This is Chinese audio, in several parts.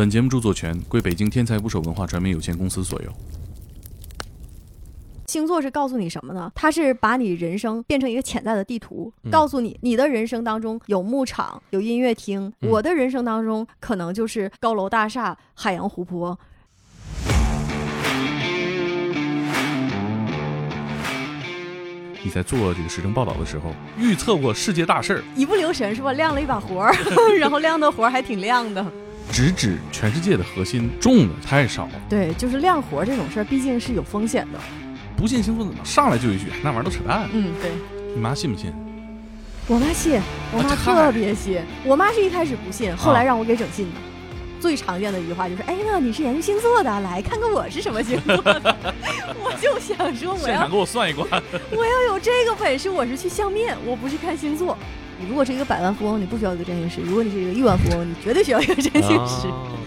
本节目著作权归北京天才捕手文化传媒有限公司所有。星座是告诉你什么呢？它是把你人生变成一个潜在的地图，嗯告诉你你的人生当中有牧场、有音乐厅，嗯我的人生当中可能就是高楼大厦、海洋湖泊。你在做这个时政报道的时候，预测过世界大事儿，一不留神是吧？亮了一把活儿，然后亮的活儿还挺亮的。直指全世界的核心，重的太少。对，就是量活儿这种事儿，毕竟是有风险的。不信星座怎么上来就一句那玩意儿都扯淡？嗯，对。你妈信不信？我妈信，我妈特别信。我妈是一开始不信，后来让我给整信的。最常见的一句话就是：“哎，呀你是研究星座的，来看看我是什么星座的。”我就想说，我要给我算一卦。我要有这个本事，我是去相面，我不是看星座。你如果是一个百万富翁，你不需要一个占星师；如果你是一个亿万富翁，你绝对需要一个占星师。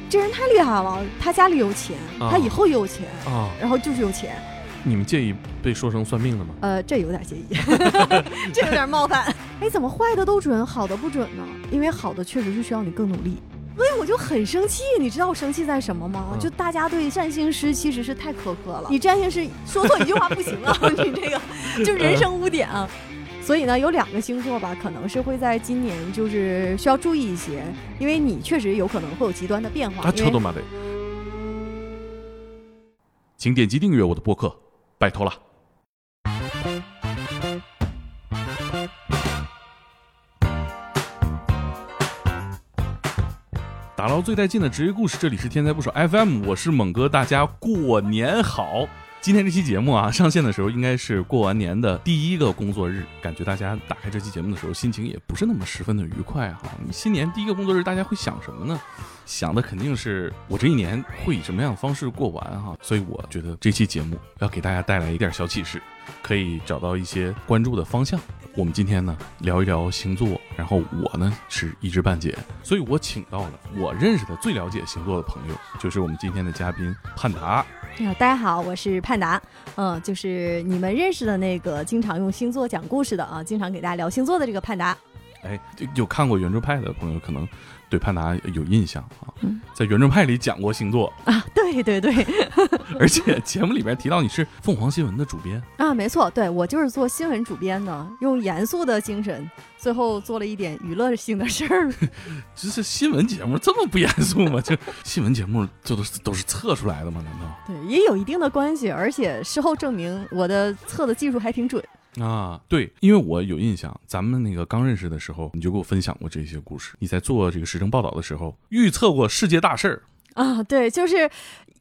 这人太厉害了，他家里有钱，啊他以后也有钱，啊！然后就是有钱。你们介意被说成算命的吗？呃，这有点介意，这有点冒犯。哎，怎么坏的都准，好的不准呢？因为好的确实是需要你更努力。所以我就很生气，你知道我生气在什么吗？嗯就大家对占星师其实是太苛刻了，你占星师说错一句话不行啊，你这个就是人生污点啊。所以呢，有两个星座吧，可能是会在今年就是需要注意一些，因为你确实有可能会有极端的变化。啊，求都妈得！请点击订阅我的播客，拜托了。打捞最带劲的职业故事，这里是天才不少 FM，我是猛哥，大家过年好！今天这期节目啊，上线的时候应该是过完年的第一个工作日，感觉大家打开这期节目的时候，心情也不是那么十分的愉快哈。你新年第一个工作日，大家会想什么呢？想的肯定是我这一年会以什么样的方式过完哈，所以我觉得这期节目要给大家带来一点小启示，可以找到一些关注的方向。我们今天呢聊一聊星座，然后我呢是一知半解，所以我请到了我认识的最了解星座的朋友，就是我们今天的嘉宾盼达。啊，大家好，我是盼达，嗯，就是你们认识的那个经常用星座讲故事的啊，经常给大家聊星座的这个盼达。哎，就有看过圆桌派的朋友可能对潘达有印象啊，嗯在圆桌派里讲过星座，啊，对对对，而且节目里边提到你是凤凰新闻的主编。啊，没错，对我就是做新闻主编的，用严肃的精神，最后做了一点娱乐性的事儿。这是新闻节目这么不严肃吗？这新闻节目这都是都是测出来的吗？难道对，也有一定的关系，而且事后证明我的测的技术还挺准。啊？对，因为我有印象，咱们那个刚认识的时候，你就给我分享过这些故事。你在做这个时政报道的时候，预测过世界大事儿。啊，对，就是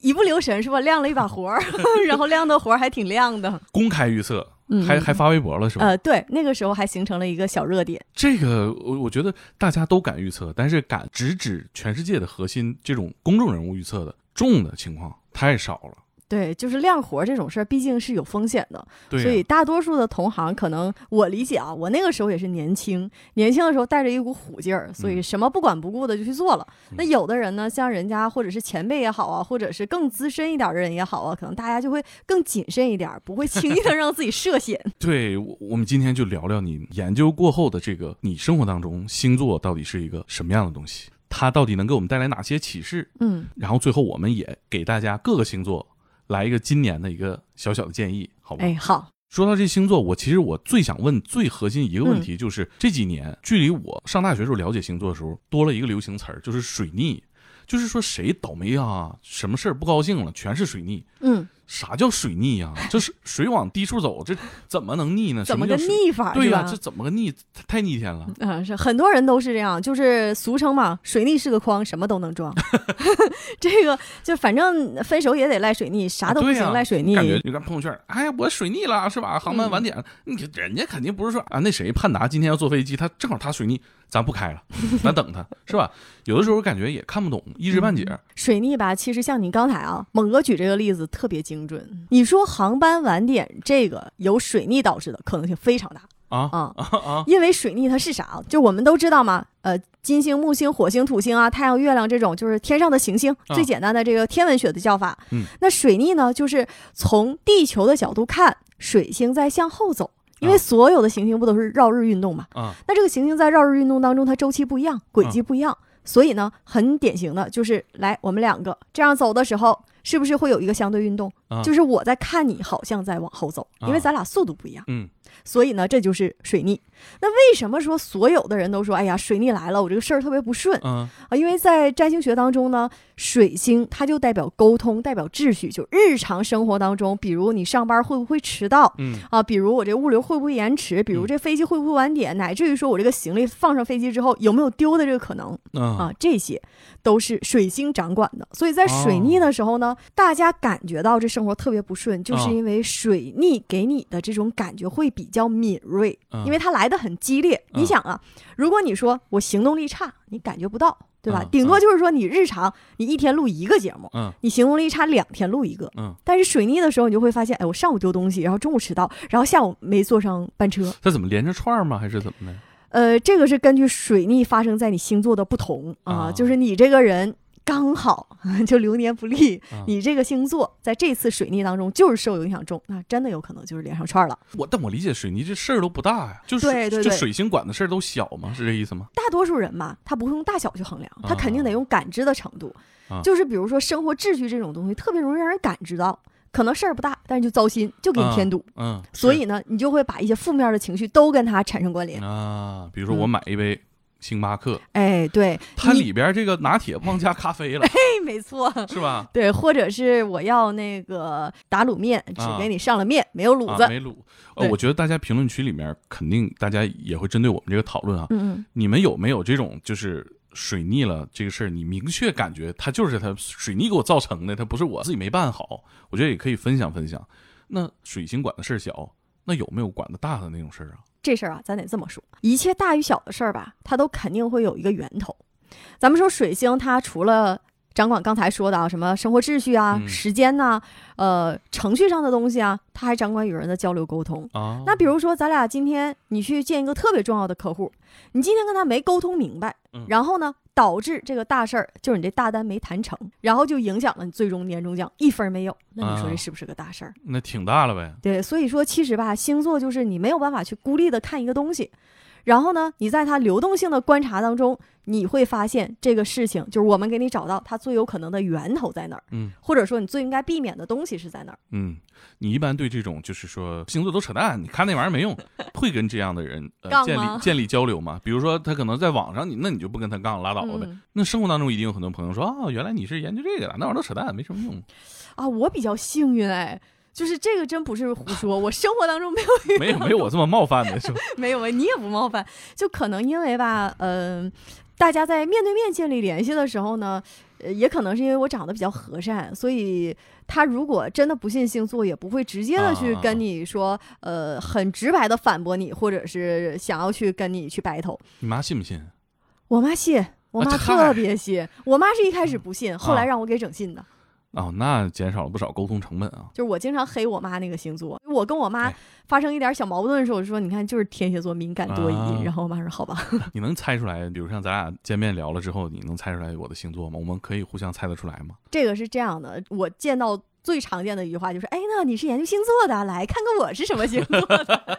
一不留神是吧？亮了一把活儿，然后亮的活儿还挺亮的。公开预测，嗯还还发微博了是吧？呃，对，那个时候还形成了一个小热点。这个我我觉得大家都敢预测，但是敢直指全世界的核心这种公众人物预测的重的情况太少了。对，就是亮活儿这种事儿，毕竟是有风险的，对呀、所以大多数的同行可能我理解啊，我那个时候也是年轻，年轻的时候带着一股虎劲儿，所以什么不管不顾的就去做了。嗯那有的人呢，像人家或者是前辈也好啊，或者是更资深一点的人也好啊，可能大家就会更谨慎一点儿，不会轻易的让自己涉险。对，我我们今天就聊聊你研究过后的这个，你生活当中星座到底是一个什么样的东西？它到底能给我们带来哪些启示？嗯，然后最后我们也给大家各个星座来一个今年的一个小小的建议，好吧？哎，好，说到这星座，我其实我最想问最核心一个问嗯题，就是、这几年距离我上大学时候了解星座的时候，多了一个流行词儿，就是水逆。就是说谁倒霉啊，什么事儿不高兴了，全是水逆。嗯，啥叫水逆呀、这是水往低处走，这怎么能逆呢？怎么个？逆法对呀、是吧？这怎么个逆？太太逆天了。嗯，是很多人都是这样，就是俗称嘛，水逆是个筐，什么都能装。这个就反正分手也得赖水逆，啥都不行、对呀赖水逆。感觉你看朋友圈，哎呀，我水逆了是吧？航班晚点了，你人家肯定不是说啊，那谁盼达今天要坐飞机，他正好他水逆，咱不开了，咱等他是吧？有的时候感觉也看不懂，一知半解。水逆吧，其实像你刚才啊，猛哥举这个例子特别精准。你说航班晚点这个由水逆导致的可能性非常大啊啊，啊啊！因为水逆它是啥啊？就我们都知道嘛，呃，金星、木星、火星、土星啊，太阳、月亮这种就是天上的行星，啊最简单的这个天文学的叫法。嗯，那水逆呢，就是从地球的角度看，水星在向后走。因为啊所有的行星不都是绕日运动嘛？啊那这个行星在绕日运动当中，它周期不一样，轨迹不一样，所以呢，很典型的就是，来我们两个这样走的时候，是不是会有一个相对运动？啊就是我在看你，好像在往后走，因为啊咱俩速度不一样。嗯所以呢，这就是水逆。那为什么说所有的人都说，哎呀，水逆来了，我这个事儿特别不顺嗯啊？因为在占星学当中呢，水星它就代表沟通，代表秩序，就日常生活当中，比如你上班会不会迟到嗯啊？比如我这物流会不会延迟？比如嗯这飞机会不会晚点？乃至于说我这个行李放上飞机之后有没有丢的这个可能嗯啊？这些都是水星掌管的。所以在水逆的时候呢，大家感觉到这生活特别不顺，就是哦因为水逆给你的这种感觉会比较敏锐。嗯因为它来的很激烈。嗯你想啊，如果你说我行动力差，你感觉不到，对吧嗯？顶多就是说你日常你一天录一个节目，嗯你行动力差两天录一个。嗯，但是水逆的时候，你就会发现，哎，我上午丢东西，然后中午迟到，然后下午没坐上班车。这怎么连着串儿吗？还是怎么的？呃，这个是根据水逆发生在你星座的不同啊，啊就是你这个人。刚好 就流年不利，啊你这个星座在这次水逆当中就是受影响重，那真的有可能就是连上串了。我但我理解水泥这事儿都不大呀，就是对对对就水星管的事儿都小吗？是这意思吗？大多数人嘛，他不会用大小去衡量，他肯定得啊用感知的程度。啊就是比如说生活秩序这种东西，特别容易让人感知到，可能事儿不大，但是就糟心，就给你添堵。嗯，所以呢，你就会把一些负面的情绪都跟它产生关联。是啊，比如说嗯我买一杯星巴克，哎，对，它里边这个拿铁忘加咖啡了，哎，没错。是吧？对，或者是我要那个打卤面，只啊给你上了面，没有卤子。啊，没卤。呃，我觉得大家评论区里面肯定大家也会针对我们这个讨论啊，嗯嗯，你们有没有这种就是水逆了这个事儿，你明确感觉它就是它水逆给我造成的，它不是我自己没办好，我觉得也可以分享分享。那水星管的事儿小，那有没有管的大的那种事儿啊？这事儿啊，咱得这么说，一切大与小的事儿吧，它都肯定会有一个源头。咱们说水星，它除了掌管刚才说的啊，什么生活秩序啊、嗯时间呐、呃，程序上的东西啊，它还掌管与人的交流沟通。啊，那比如说，咱俩今天你去见一个特别重要的客户，你今天跟他没沟通明白，嗯然后呢，导致这个大事儿就是你这大单没谈成，然后就影响了你最终年终奖一分没有。那你说啊这是不是个大事儿？那挺大了呗。对，所以说其实吧，星座就是你没有办法去孤立的看一个东西，然后呢，你在它流动性的观察当中，你会发现这个事情就是我们给你找到它最有可能的源头在哪儿，嗯或者说你最应该避免的东西是在哪儿。嗯，你一般对这种就是说星座都扯淡，你看那玩意儿没用，会跟这样的人呃 建立建立交流吗？比如说他可能在网上你那你就不跟他杠拉倒了呗。嗯那生活当中一定有很多朋友说啊，原来你是研究这个的，那玩意儿都扯淡，没什么用。啊，我比较幸运哎。就是这个真不是胡说，我生活当中没有没有没有我这么冒犯的，是吧？没有，你也不冒犯，就可能因为吧，嗯、大家在面对面建立联系的时候呢，呃，也可能是因为我长得比较和善，所以他如果真的不信星座，也不会直接的去啊跟你说，呃，很直白的反驳你，或者是想要去跟你去 battle。你妈信不信？我妈信，我妈特别信，我妈是一开始不信，后来啊让我给整信的。哦，那减少了不少沟通成本啊。就是我经常黑我妈那个星座，我跟我妈哎发生一点小矛盾的时候，我就说你看就是天蝎座敏感多疑，啊然后我妈说好吧，你能猜出来？比如像咱俩见面聊了之后，你能猜出来我的星座吗？我们可以互相猜得出来吗？这个是这样的，我见到最常见的一句话就是，哎，那你是研究星座的，来看看我是什么星座的。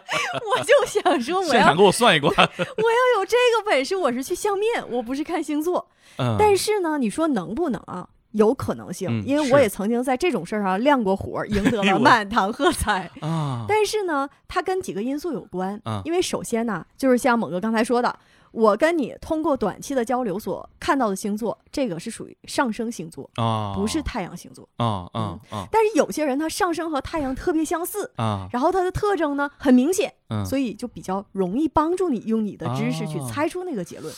我就想说，我要现场给我算一卦。我要有这个本事，我是去相面，我不是看星座。嗯，但是呢，你说能不能啊？有可能性，嗯因为我也曾经在这种事儿上亮过火，赢得 了满堂喝彩。啊，但是呢，它跟几个因素有关。啊因为首先呢，就是像猛哥刚才说的，我跟你通过短期的交流所看到的星座，这个是属于上升星座，啊，不是太阳星座。啊啊啊但是有些人他上升和太阳特别相似，啊，然后他的特征呢很明显，嗯，所以就比较容易帮助你用你的知识去哦猜出那个结论。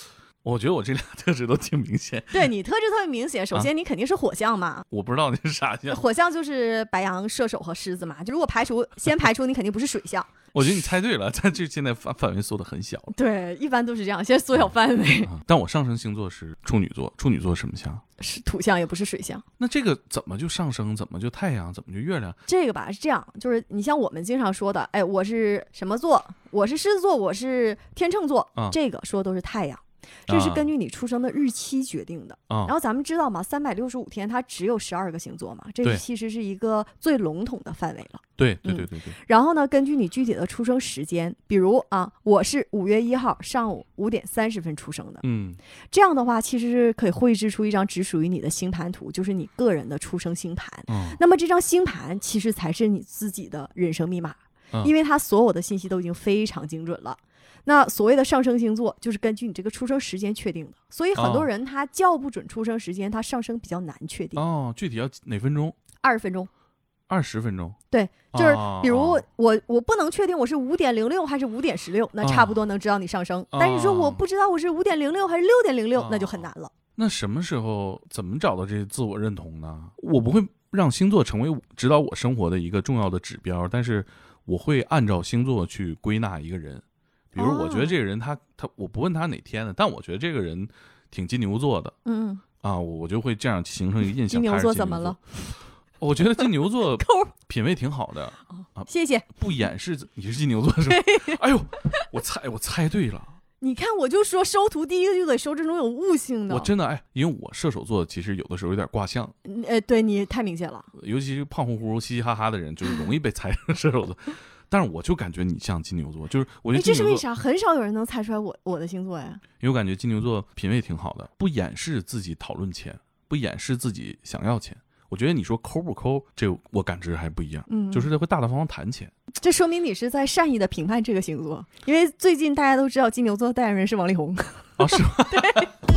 我觉得我这俩特质都挺明显，对你特质特别明显，首先你肯定是火象嘛，我不知道你是啥象。火象就是白羊、射手和狮子嘛。就如果排除先排除，你肯定不是水象。我觉得你猜对了，但这现在范范围缩的很小。对，一般都是这样，先缩小范围。啊但我上升星座是处女座，处女座什么象？是土象也不是水象。那这个怎么就上升？怎么就太阳？怎么就月亮？这个吧是这样，就是你像我们经常说的，哎，我是什么座？我是狮子座，我是天秤座，啊这个说的都是太阳。这是啊根据你出生的日期决定的。啊然后咱们知道嘛，三百六十五天它只有十二个星座嘛，这其实是一个最笼统的范围了。对对嗯对对对，然后呢，根据你具体的出生时间，比如啊，我是五月一号上午五点三十分出生的，嗯这样的话其实是可以绘制出一张只属于你的星盘图，就是你个人的出生星盘。嗯那么这张星盘其实才是你自己的人生密码，嗯因为它所有的信息都已经非常精准了。那所谓的上升星座，就是根据你这个出生时间确定的，所以很多哦人他叫不准出生时间，他上升比较难确定。哦，具体要哪分钟？二十分钟，二十分钟？对，就是哦比如哦我我不能确定我是五点零六还是五点十六，那差不多能知道你上升。但是你说我哦不知道我是五点零六还是六点零六，那就很难了。那什么时候怎么找到这些自我认同呢？我不会让星座成为指导我生活的一个重要的指标，但是我会按照星座去归纳一个人。比如，我觉得哦这个人他他，我不问他哪天的，但我觉得这个人挺金牛座的嗯，啊，我我就会这样形成一个印象。金牛座怎么了？我觉得金牛座，品味挺好的，谢谢。不掩饰你是金牛座是吧？哎呦，我猜我猜对了，你看，我就说收徒第一个就得收这种有悟性的。我真的哎，因为我射手座其实有的时候有点卦象，嗯呃，对你太明显了。尤其是胖乎乎、嘻嘻哈哈的人，就是容易被猜成射手座。但是我就感觉你像金牛座，就是我觉哎，得这是为啥？很少有人能猜出来我我的星座呀。因为我感觉金牛座品味挺好的，不掩饰自己讨论钱，不掩饰自己想要钱。我觉得你说抠不抠，这我感知还不一样，嗯，就是他会大大方方谈钱。这说明你是在善意的评判这个星座，因为最近大家都知道金牛座代言人是王力宏。啊，是吗？山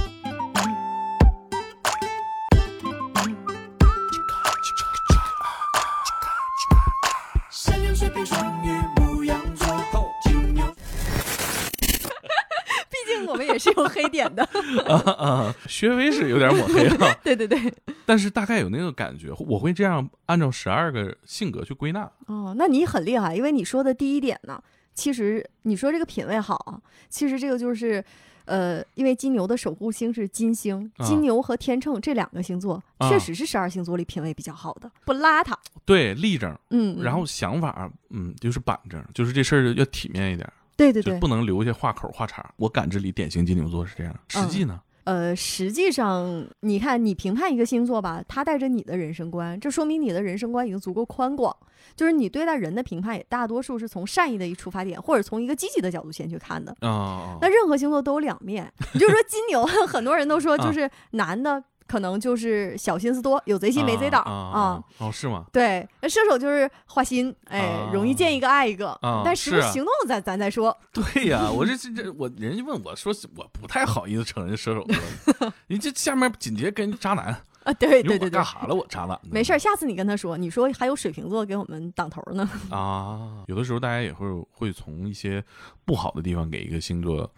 有黑点的。啊 啊，薛微是有点抹黑 了，对对对。但是大概有那个感觉，我会这样按照十二个性格去归纳。哦，那你很厉害，因为你说的第一点呢，其实你说这个品味好啊，其实这个就是。呃，因为金牛的守护星是金星，啊金牛和天秤这两个星座、啊确实是十二星座里品味比较好的，不邋遢。对，立正，嗯，嗯然后想法，嗯，就是板正，就是这事儿要体面一点，对对对，就不能留下话口话茬。我感知里典型金牛座是这样，实际呢？呃，实际上，你看，你评判一个星座吧，它带着你的人生观，这说明你的人生观已经足够宽广。就是你对待人的评判，也大多数是从善意的一出发点，或者从一个积极的角度先去看的。啊，那任何星座都有两面，你就说金牛，很多人都说啊就是男的可能就是小心思多，有贼心没贼胆啊啊。哦，是吗？对，那射手就是花心，哎，啊容易见一个爱一个。啊但实是啊不行动咱咱再说。对呀，我这这这，我人家问我说，我不太好意思承认射手座，你这下面紧接着跟渣男，啊，对对对对干，啥了？我渣男？没事儿，下次你跟他说，你说还有水瓶座给我们挡头呢。啊。有的时候大家也会会从一些不好的地方给一个星座，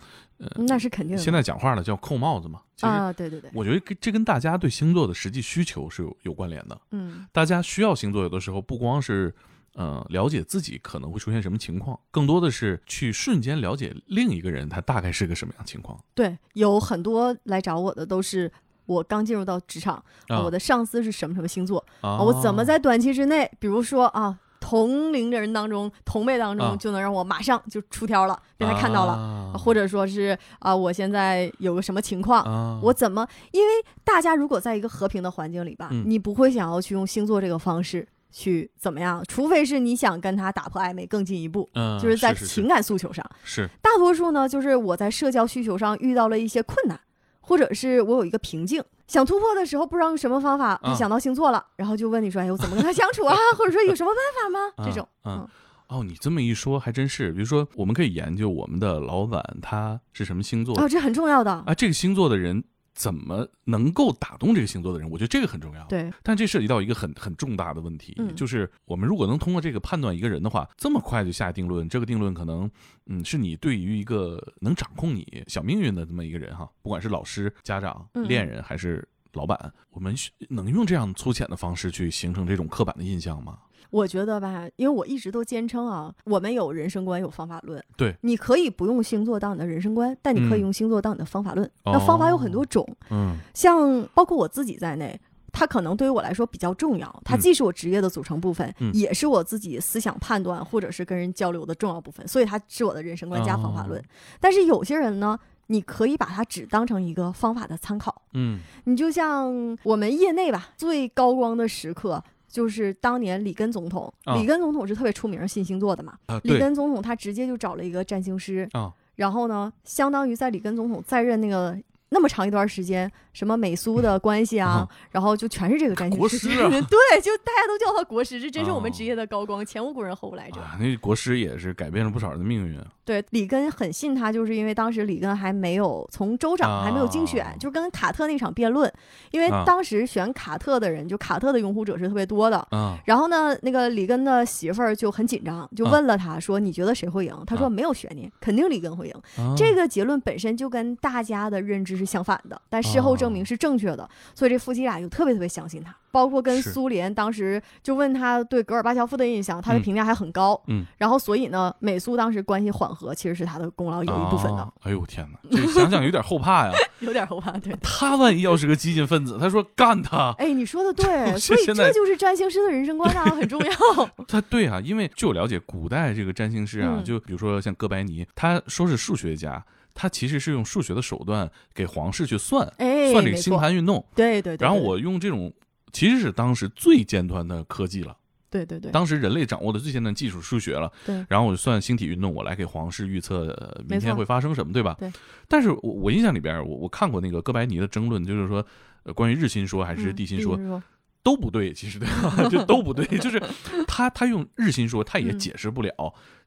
那是肯定的。现在讲话呢叫扣帽子嘛。啊，对对对，我觉得跟这跟大家对星座的实际需求是有有关联的。嗯大家需要星座，有的时候不光是呃了解自己可能会出现什么情况，更多的是去瞬间了解另一个人他大概是个什么样情况。对，有很多来找我的都是我刚进入到职场，啊我的上司是什么什么星座，啊我怎么在短期之内，比如说啊。同龄的人当中，同辈当啊。中，就能让我马上就出挑了，被他看到了，啊。或者说是啊，我现在有个什么情况，啊。我怎么？因为大家如果在一个和平的环境里吧，嗯。你不会想要去用星座这个方式去怎么样，除非是你想跟他打破暧昧更进一步，嗯就是在情感诉求上。是。大多数呢，就是我在社交需求上遇到了一些困难，或者是我有一个瓶颈，想突破的时候不知道用什么方法，啊就想到星座了，然后就问你说：“哎，我怎么跟他相处啊？或者说有什么办法吗？”这种，嗯嗯哦，你这么一说还真是。比如说，我们可以研究我们的老板他是什么星座哦，这很重要的。啊，这个星座的人怎么能够打动这个星座的人？我觉得这个很重要。对，但这涉及到一个很很重大的问题，嗯就是我们如果能通过这个判断一个人的话，这么快就下定论，这个定论可能，嗯，是你对于一个能掌控你小命运的这么一个人哈，不管是老师、家长、嗯恋人还是老板，我们能用这样粗浅的方式去形成这种刻板的印象吗？我觉得吧，因为我一直都坚称啊，我们有人生观，有方法论。对，你可以不用星座当你的人生观，但你可以嗯用星座当你的方法论。哦那方法有很多种，嗯像包括我自己在内。它可能对于我来说比较重要，它嗯既是我职业的组成部分，嗯也是我自己思想判断或者是跟人交流的重要部分，所以它是我的人生观加方法论。哦但是有些人呢，你可以把它只当成一个方法的参考。嗯你就像我们业内吧，最高光的时刻。就是当年里根总统，啊里根总统是特别出名信星座的嘛。啊，对里根总统他直接就找了一个占星师，啊，然后呢，相当于在里根总统在任那个那么长一段时间，什么美苏的关系啊，然后就全是这个占星师。国师啊对，就大家都叫他国师，这真是我们哦职业的高光，前无古人后无来者。啊，那国师也是改变了不少人的命运。对，里根很信他，就是因为当时里根还没有从州长还没有竞选，啊就跟卡特那场辩论，因为啊当时选卡特的人，就卡特的拥护者是特别多的。啊然后呢，那个里根的媳妇儿就很紧张，就啊问了他说：“你觉得谁会赢？”他说：“啊没有悬念，肯定里根会赢。”啊，这个结论本身就跟大家的认知是相反的，但事后证明是正确的，所以这夫妻俩就特别特别相信他。包括跟苏联当时就问他对戈尔巴乔夫的印象，他的嗯评价还很高。嗯，然后所以呢，美苏当时关系缓和，其实是他的功劳有一部分的，啊哎呦天哪，这想想有点后怕呀。有点后怕。对，他万一要是个激进分子，他说干他，哎，你说的 对，所以这就是占星师的人生观啊，很重要。他对啊，因为据我了解，古代这个占星师啊，嗯就比如说像哥白尼，他说是数学家，他其实是用数学的手段给皇室去算哎，算这个，星盘运动，对对对。对然后我用这种其实是当时最尖端的科技了，对对对当时人类掌握的最尖端技术数学了，对，然后我就算星体运动，我来给皇室预测、呃、明天会发生什么，对吧？对。但是我我印象里边，我我看过那个哥白尼的争论，就是说。呃，关于日心说还是嗯地心说、说，都不对，其实对吧？就都不对，就是他他用日心说，他也嗯解释不了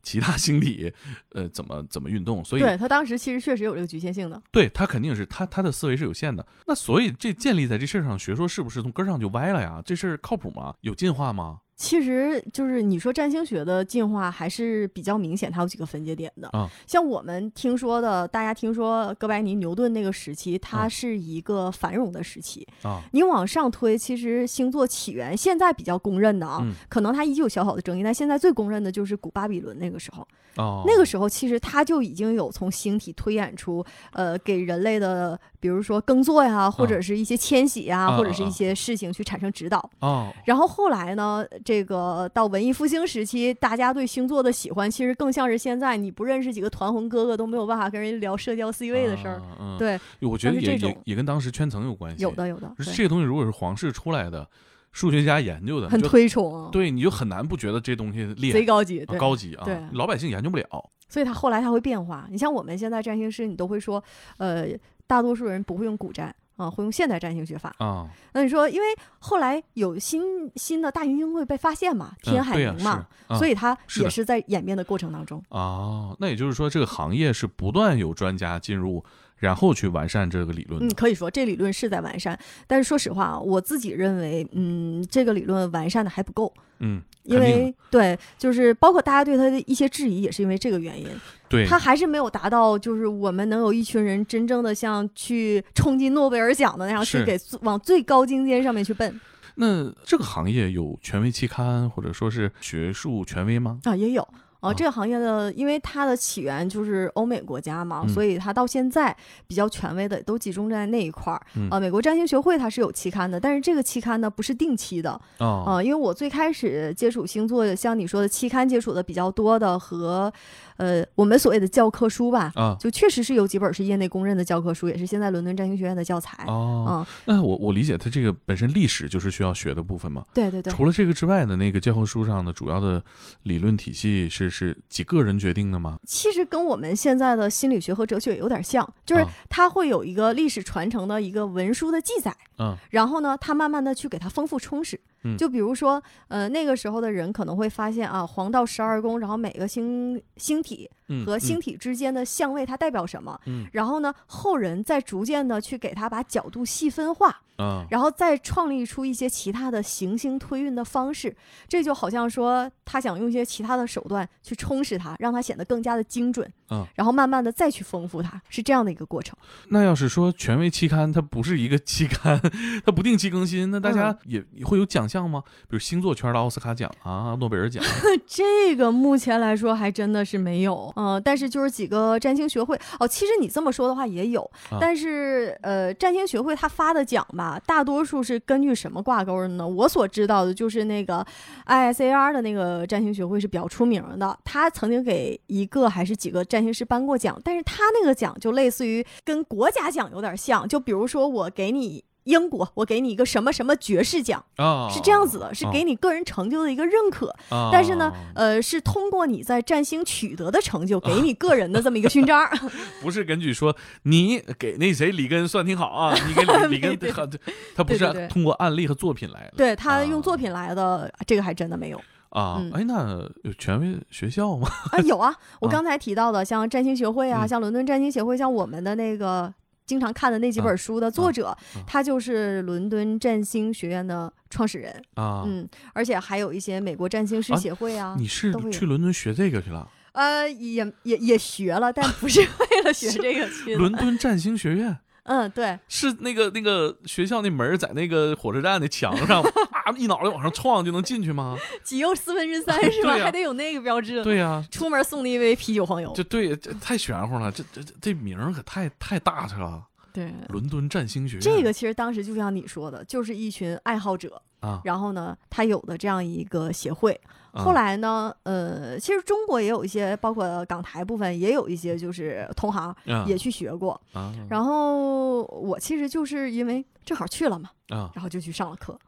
其他星体呃怎么怎么运动，所以对他当时其实确实有这个局限性的。对他肯定是他他的思维是有限的。那所以这建立在这事儿上，学说是不是从根儿上就歪了呀？这事儿靠谱吗？有进化吗？其实就是你说占星学的进化还是比较明显，它有几个分界点的。啊像我们听说的，大家听说哥白尼、牛顿那个时期，它啊是一个繁荣的时期。啊你往上推，其实星座起源现在比较公认的啊，嗯可能它依旧有小小的争议，但现在最公认的就是古巴比伦那个时候。哦，那个时候其实它就已经有从星体推演出，呃，给人类的，比如说耕作呀，或者是一些迁徙呀，啊或者是一些事情去产生指导。哦然后后来呢，这个到文艺复兴时期，大家对星座的喜欢，其实更像是现在你不认识几个团魂哥哥都没有办法跟人聊社交 C 位的事儿。对，我觉得也也也跟当时圈层有关系。有的有的，这个东西如果是皇室出来的，数学家研究的，很推崇，对，你就很难不觉得这东西厉害贼。高级。高级啊对，老百姓研究不了。所以它后来它会变化。你像我们现在占星师，你都会说，呃，大多数人不会用古占啊，会用现代占星学法。啊，那你说，因为后来有新新的大行星会被发现嘛，天海明嘛，所以它也是在演变的过程当中。啊，那也就是说，这个行业是不断有专家进入，然后去完善这个理论嗯，可以说这理论是在完善，但是说实话啊，我自己认为，嗯，这个理论完善的还不够，嗯，因为对，就是包括大家对他的一些质疑，也是因为这个原因，对。他还是没有达到，就是我们能有一群人真正的像去冲击诺贝尔奖的那样，去给往最高精尖上面去奔。那这个行业有权威期刊或者说是学术权威吗？啊，也有。啊，啊这个行业的，因为它的起源就是欧美国家嘛，嗯所以它到现在比较权威的都集中在那一块儿。嗯啊，美国占星学会它是有期刊的，但是这个期刊呢不是定期的，啊啊，因为我最开始接触星座，像你说的期刊接触的比较多的和，呃，我们所谓的教科书吧，啊就确实是有几本是业内公认的教科书，也是现在伦敦占星学院的教材。哦，嗯，那我我理解，它这个本身历史就是需要学的部分嘛。对对对，除了这个之外的那个教科书上的主要的理论体系是是几个人决定的吗？其实跟我们现在的心理学和哲学有点像，就是啊它会有一个历史传承的一个文书的记载，嗯然后呢，它慢慢的去给它丰富充实。就比如说，呃，那个时候的人可能会发现啊，黄道十二宫，然后每个星星体，和星嗯体之间的相位它代表什么，嗯然后呢，后人再逐渐的去给它把角度细分化，啊然后再创立出一些其他的行星推运的方式。这就好像说，他想用一些其他的手段去充实它，让它显得更加的精准，嗯，然后慢慢的再去丰富它，是这样的一个过程。那要是说权威期刊它不是一个期刊，它不定期更新，那大家也会有奖项吗？比如星座圈的奥斯卡奖啊、诺贝尔奖 这个目前来说还真的是没有，嗯、但是就是几个占星学会哦，其实你这么说的话也有，啊但是呃，占星学会他发的奖吧，大多数是根据什么挂钩的呢？我所知道的就是那个 ISAR 的那个占星学会是比较出名的，他曾经给一个还是几个占占星师颁过奖，但是他那个奖就类似于跟国家奖有点像，就比如说我给你。英国，我给你一个什么什么爵士奖，啊，是这样子的，是啊给你个人成就的一个认可。啊但是呢，呃，是通过你在占星取得的成就，给你个人的这么一个勋章。不是根据说你给那谁里根算挺好啊，你给李李 根他不是通过案例和作品来的。对他用啊作品来的，这个还真的没有啊嗯，哎，那有权威学校吗？啊。有啊，我啊刚才提到的，像占星学会啊，嗯像伦敦占星协会，像我们的那个。经常看的那几本书的作者，他就是伦敦占星学院的创始人，啊，嗯，而且还有一些美国占星师啊协会啊，你是去伦敦学这个去了？呃，也也也学了，但不是为了学这个去的。伦敦占星学院？嗯，对，是那个那个学校那门儿在那个火车站的墙上啊，一脑袋往上撞就能进去吗？几又四分之三 是吧？还得有那个标志。对呀、出门送你一杯啤酒黄油。这对这太玄乎了，这这这这名儿可太太大去了。对，伦敦占星学院这个其实当时就像你说的，就是一群爱好者，啊，然后呢，他有的这样一个协会。啊后来呢，呃，其实中国也有一些，包括港台部分也有一些，就是同行啊也去学过。啊然后我其实就是因为正好去了嘛，啊，然后就去上了课。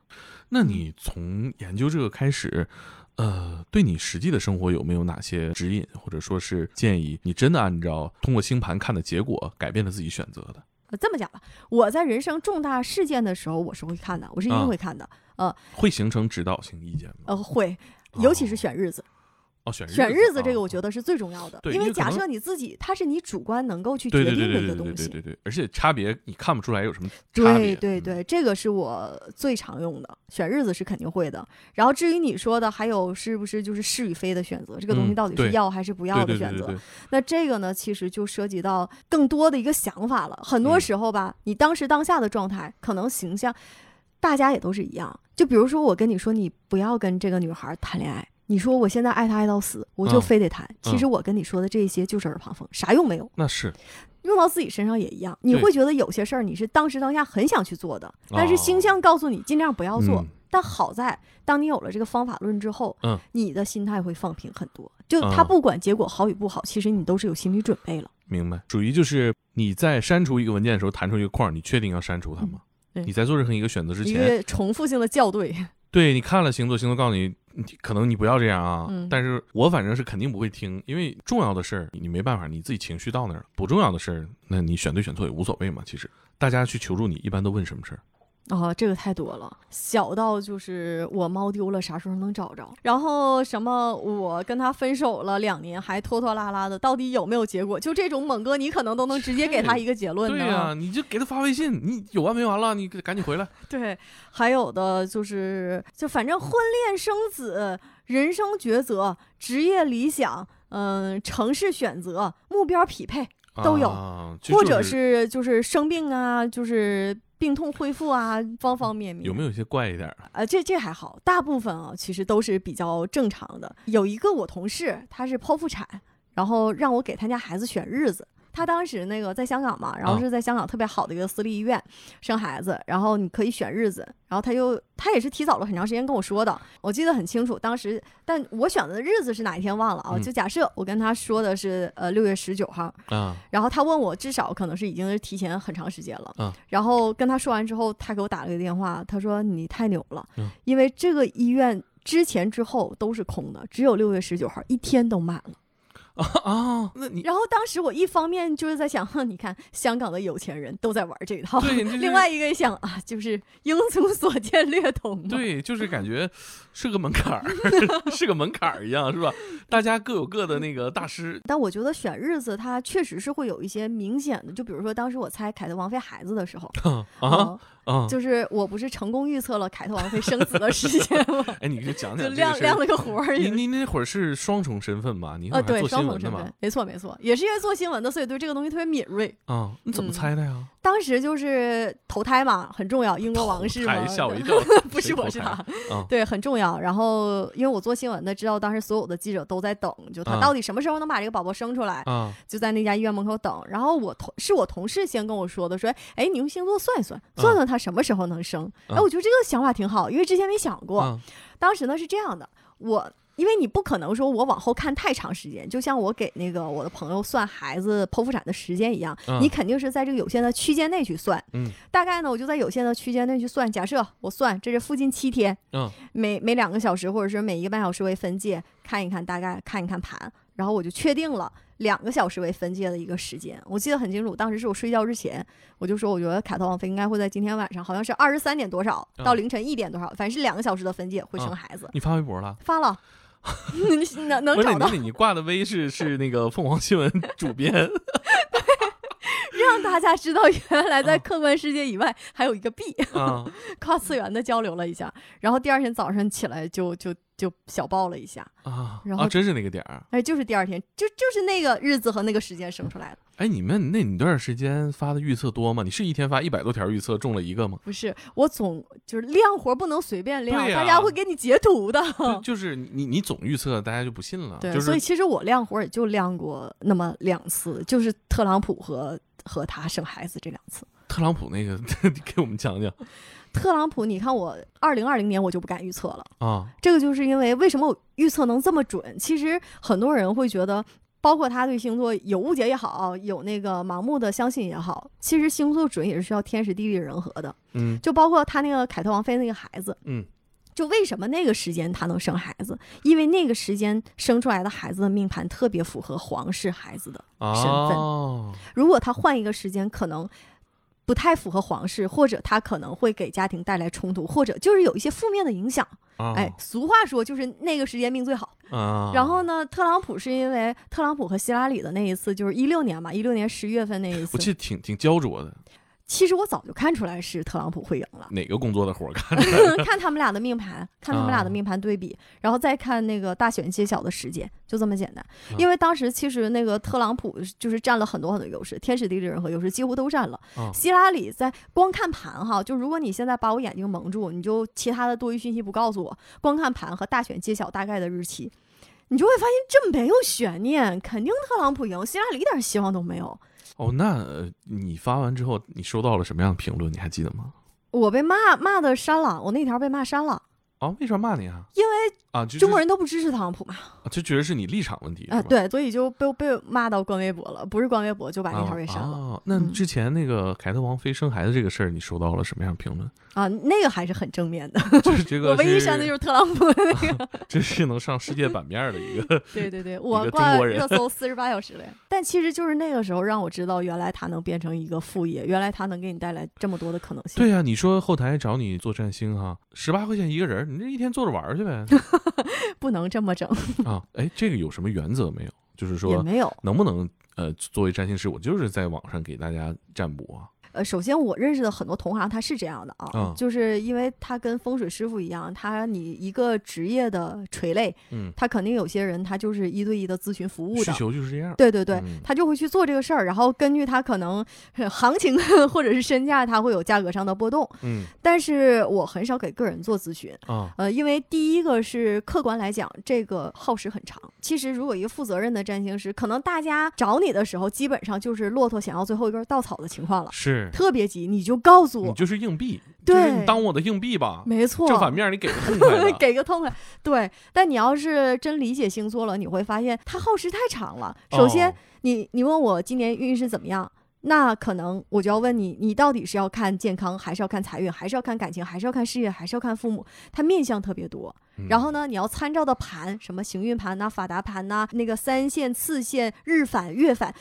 那你从研究这个开始，呃，对你实际的生活有没有哪些指引，或者说是建议？你真的按照通过星盘看的结果改变了自己选择的？呃这么讲吧，我在人生重大事件的时候，我是会看的，我是一定啊会看的。呃会形成指导性意见吗？呃，会，尤其是选日子。哦，选选日子这个，我。觉得是最重要的，对因为假设你自己，它是你主观能够去决定的对对对对对一个东西。对对对，而且差别你看不出来有什么差对对对，这个是我最常用的，选日子是肯定会的。然后至于你说的，还有是不是就是是与非的选择，这个东西到底是要还是不要的选择？那这个呢，其实就涉及到更多的一个想法了。很多嗯时候吧，你当时当下的状态，可能形象，大家也都是一样。就比如说，我跟你说，你不要跟这个女孩谈恋爱。你说我现在爱他爱到死，我就嗯非得谈。其实我跟你说的这些就是耳旁风，啥用没有。那是用到自己身上也一样，你会觉得有些事儿你是当时当下很想去做的，但是星象告诉你尽量不要做。嗯但好在，当你有了这个方法论之后，嗯你的心态会放平很多。就嗯他不管结果好与不好，其实你都是有心理准备了。明白，属于就是你在删除一个文件的时候弹出一个框，你确定要删除它吗？你在做任何一个选择之一前，个重复性的校对，对你看了星座，星座告诉，你可能你不要这样啊。嗯但是我反正是肯定不会听，因为重要的事儿你没办法，你自己情绪到那儿了；不重要的事儿，那你选对选错也无所谓嘛。其实大家去求助你，一般都问什么事儿？哦，这个太多了，小到就是我猫丢了，啥时候能找着？然后什么我跟他分手了两年，还拖拖拉拉的，到底有没有结果？就这种猛哥，你可能都能直接给他一个结论呢。对呀、你就给他发微信，你有完没完了？你赶紧回来。对，还有的就是，就反正婚恋生子、人生抉择、职业理想，嗯、城市选择、目标匹配，都有或者就是是就是生病啊，就是病痛恢复啊，方方面面。有没有一些怪一点儿？啊，这这还好，大部分啊其实都是比较正常的。有一个我同事，他是剖腹产，然后让我给他家孩子选日子。他当时那个在香港嘛，然后啊是在香港特别好的一个私立医院生孩子，然后你可以选日子，然后他又他也是提早了很长时间跟我说的，我记得很清楚。当时，但我选的日子是哪一天忘了啊？嗯就假设我跟他说的是呃六月十九号，啊然后他问我，至少可能是已经是提前很长时间了。嗯然后跟他说完之后，他给我打了个电话，他说你太牛了，嗯因为这个医院之前之后都是空的，只有六月十九号一天都满了。啊啊！那你然后当时我一方面就是在想，哼，你看香港的有钱人都在玩这一套，对这是另外一个想啊，就是英雄所见略同。对，就是感觉是个门槛儿，是个门槛儿一样，是吧？大家各有各的那个大师但我觉得选日子，它确实是会有一些明显的，就比如说当时我猜凯特王妃孩子的时候，啊嗯啊！就是我不是成功预测了凯特王妃生子的时间吗？哎，你给讲就讲这个事儿。亮亮了个活儿。你你那会儿是双重身份吧？你那呃，对，双重身份？，没错没错，也是因为做新闻的，所以对这个东西特别敏锐。啊，你怎么嗯猜的呀？当时就是投胎嘛，很重要，英国王室嘛，吓我一跳。不是我是他，啊对，很重要。然后因为我做新闻的，知道当时所有的记者都在等，就他啊到底什么时候能把这个宝宝生出来，啊就在那家医院门口等。然后我同是我同事先跟我说的，说，哎，你用星座算一算，算算他什么时候能生。哎，啊我觉得这个想法挺好，因为之前没想过。啊当时呢是这样的，我因为你不可能说我往后看太长时间，就像我给那个我的朋友算孩子剖腹产的时间一样，嗯你肯定是在这个有限的区间内去算。嗯，大概呢，我就在有限的区间内去算。假设我算这是附近七天，嗯，每每两个小时或者是每一个半小时为分界，看一看大概看一看盘，然后我就确定了。两个小时为分界的一个时间，我记得很清楚。当时是我睡觉之前，我就说，我觉得凯特王妃应该会在今天晚上，好像是二十三点多少嗯到凌晨一点多少，反正是两个小时的分界会生孩子。你发微博了？发了，你能能找到，你挂的微是是那个凤凰新闻主编 让大家知道原来在啊客观世界以外还有一个 B，啊 跨次元的交流了一下。然后第二天早上起来就就就小爆了一下，啊然后啊！真是那个点儿。哎，就是第二天，就就是那个日子和那个时间生出来的。哎，你们那你段时间发的预测多吗？你是一天发一百多条预测，中了一个吗？不是我总就是亮活不能随便亮，大家会给你截图的。就 就是你你总预测，大家就不信了。对，就是所以其实我亮活也就亮过那么两次，就是特朗普和和他生孩子这两次。特朗普那个，给我们讲讲特朗普，你看我二零二零年我就不敢预测了。啊。这个就是因为为什么我预测能这么准？其实很多人会觉得，包括他对星座有误解也好，有那个盲目的相信也好，其实星座准也是需要天时地利人和的。嗯就包括他那个凯特王妃那个孩子，嗯就为什么那个时间他能生孩子？因为那个时间生出来的孩子的命盘特别符合皇室孩子的。身份哦如果他换一个时间，可能。不太符合皇室，或者他可能会给家庭带来冲突，或者就是有一些负面的影响。啊哎，俗话说就是那个时间命最好。啊，然后呢，特朗普是因为特朗普和希拉里的那一次，就是一六年嘛，一六年十月份那一次我记。得挺挺焦灼的，其实我早就看出来是特朗普会赢了，哪个工作的活儿干？看他们俩的命盘，看他们俩的命盘对比，然后再看那个大选揭晓的时间，就这么简单。因为当时其实那个特朗普就是占了很多很多优势，天时地利人和优势几乎都占了。啊希拉里在光看盘哈，就如果你现在把我眼睛蒙住，你就其他的多余信息不告诉我，光看盘和大选揭晓大概的日期，你就会发现这没有悬念，肯定特朗普赢，希拉里一点希望都没有。哦，那呃你发完之后，你收到了什么样的评论？你还记得吗？我被骂骂的删了，我那条被骂删了，啊，为什么骂你啊？因为啊，就中国人都不支持特朗普嘛。啊就觉得是你立场问题，啊，对，所以就被被骂到关微博了，不是关微博就把那条给删了哦，那嗯之前那个凯特王妃生孩子这个事儿，你收到了什么样的评论？啊，那个还是很正面的。就是这个，我唯一删的就是是特朗普的那个。这是能上世界版面的一个，对对对，我挂热搜四十八小时了呀。但其实就是那个时候让我知道，原来他能变成一个副业，原来他能给你带来这么多的可能性。对呀、你说后台找你做占星哈，十八块钱一个人，你这一天坐着玩去呗 不能这么整，啊？哎，这个有什么原则没有？就是也说没有。能不能呃，作为占星师，我就是在网上给大家占卜啊？呃，首先我认识的很多同行他是这样的啊，嗯就是因为他跟风水师傅一样，他你一个职业的垂类，嗯，他肯定有些人他就是一对一的咨询服务需的。求就是这样。对对对，嗯他就会去做这个事儿，然后根据他可能呃行情或者是身价，他会有价格上的波动。嗯但是我很少给个人做咨询，啊，呃，因为第一个是客观来讲，这个耗时很长。其实如果一个负责任的占星师，可能大家找你的时候，基本上就是骆驼想要最后一根稻草的情况了，是特别急，你就告诉我，你就是硬币，对就是你当我的硬币吧，没错，正反面你给个痛快。给个痛快。对，但你要是真理解星座了，你会发现它耗时太长了。哦首先，你你问我今年运势怎么样？那可能我就要问你，你到底是要看健康，还是要看财运，还是要看感情，还是要看事业，还是要看父母？它面相特别多。嗯然后呢，你要参照的盘，什么行运盘呐、法达盘呐、那个三线、次线、日返、月返，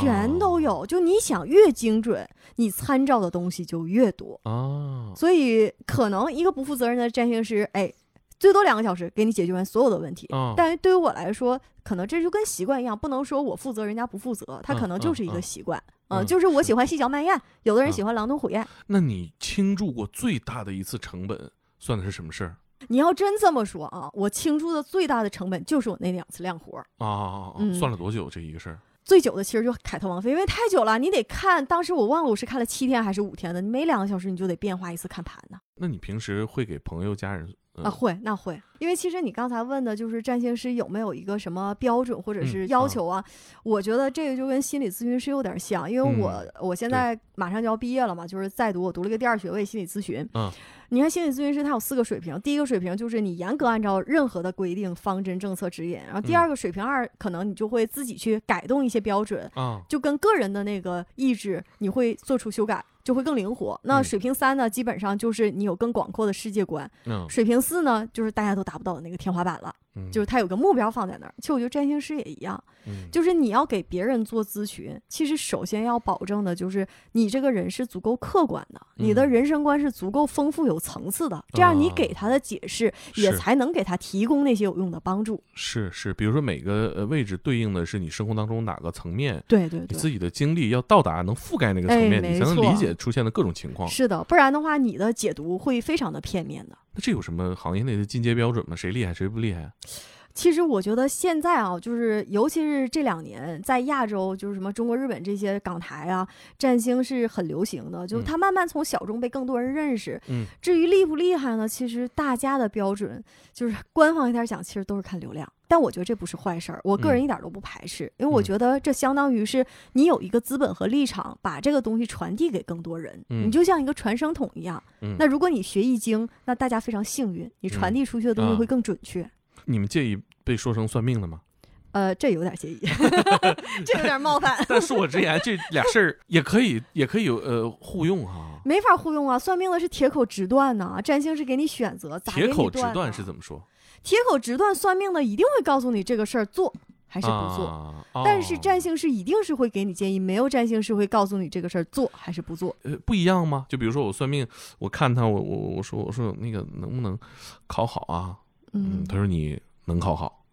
全都哦有。就你想越精准，你参照的东西就越多。啊，所以可能一个不负责任的占星师，哎，最多两个小时给你解决完所有的问题。啊但是对于我来说，可能这就跟习惯一样，不能说我负责，人家不负责，他可能就是一个习惯。嗯嗯，就是我喜欢细嚼慢咽，有的人嗯喜欢狼吞虎咽。那你倾注过最大的一次成本算的是什么事儿你要真这么说啊，我倾注的最大的成本就是我那两次亮活儿。啊啊？啊嗯算了多久这一个事儿？最久的其实就凯特王妃，因为太久了，你得看。当时我忘了我是看了七天还是五天的，你每两个小时你就得变化一次看盘呢。那你平时会给朋友、家人呃啊，会，那会，因为其实你刚才问的就是占星师有没有一个什么标准或者嗯是要啊求啊？我觉得这个就跟心理咨询师有点像，因为我、嗯我现在马上就要毕业了嘛，就是在读，我读了一个第二学位心理咨询。嗯你看心理咨询师他有四个水平，第一个水平就是你严格按照任何的规定、方针、政策指引，然后第嗯二个水平二可能你就会自己去改动一些标准，啊，就跟个人的那个意志，你会做出修改，就会更灵活。那嗯水平三呢，基本上就是你有更广阔的世界观。嗯，水平四呢，就是大家都达不到的那个天花板了，嗯就是他有个目标放在那儿。其实我觉得占星师也一样，嗯就是你要给别人做咨询，其实首先要保证的就是你这个人是足够客观的，你的嗯人生观是足够丰富有层次的，这样你啊给他的解释也才能给他提供那些有用的帮助。是是，比如说每个呃位置对应的是你生活当中哪个层面，对对对。你自己的经历要到达能覆盖那个层哎面，你才能理解出现的各种情况。是的，不然的话，你的解读会非常的片面的。这有什么行业内的进阶标准吗？谁厉害谁不厉害？其实我觉得现在啊，就是尤其是这两年，在亚洲，就是什么中国、日本这些港台啊，占星是很流行的，就它慢慢从小众被更多人认识。嗯，至于厉不厉害呢？其实大家的标准就是官方一点讲，其实都是看流量。但我觉得这不是坏事儿，我个人嗯一点都不排斥，因为我嗯觉得这相当于是你有一个资本和立场，把这个东西传递给更多人，嗯你就像一个传声筒一样。嗯那如果你学易经，那大家非常幸运，你传嗯递出去的东西啊会更准确。你们介意被说成算命的吗？呃，这有点介意，这有点冒犯，但恕我直言，这俩事儿也可以，也可以有呃互用哈。没法互用啊。算命的是铁口直断呐、占星是给你选择，咋给铁你断口直断是怎么说？铁口直断，算命的一定会告诉你这个事儿做还是不做。啊但是哦占星师一定是会给你建议，没有占星师会告诉你这个事儿做还是不做。呃不一样吗？就比如说我算命，我看他，我我我说我说那个能不能考好啊？嗯，他说你能考好。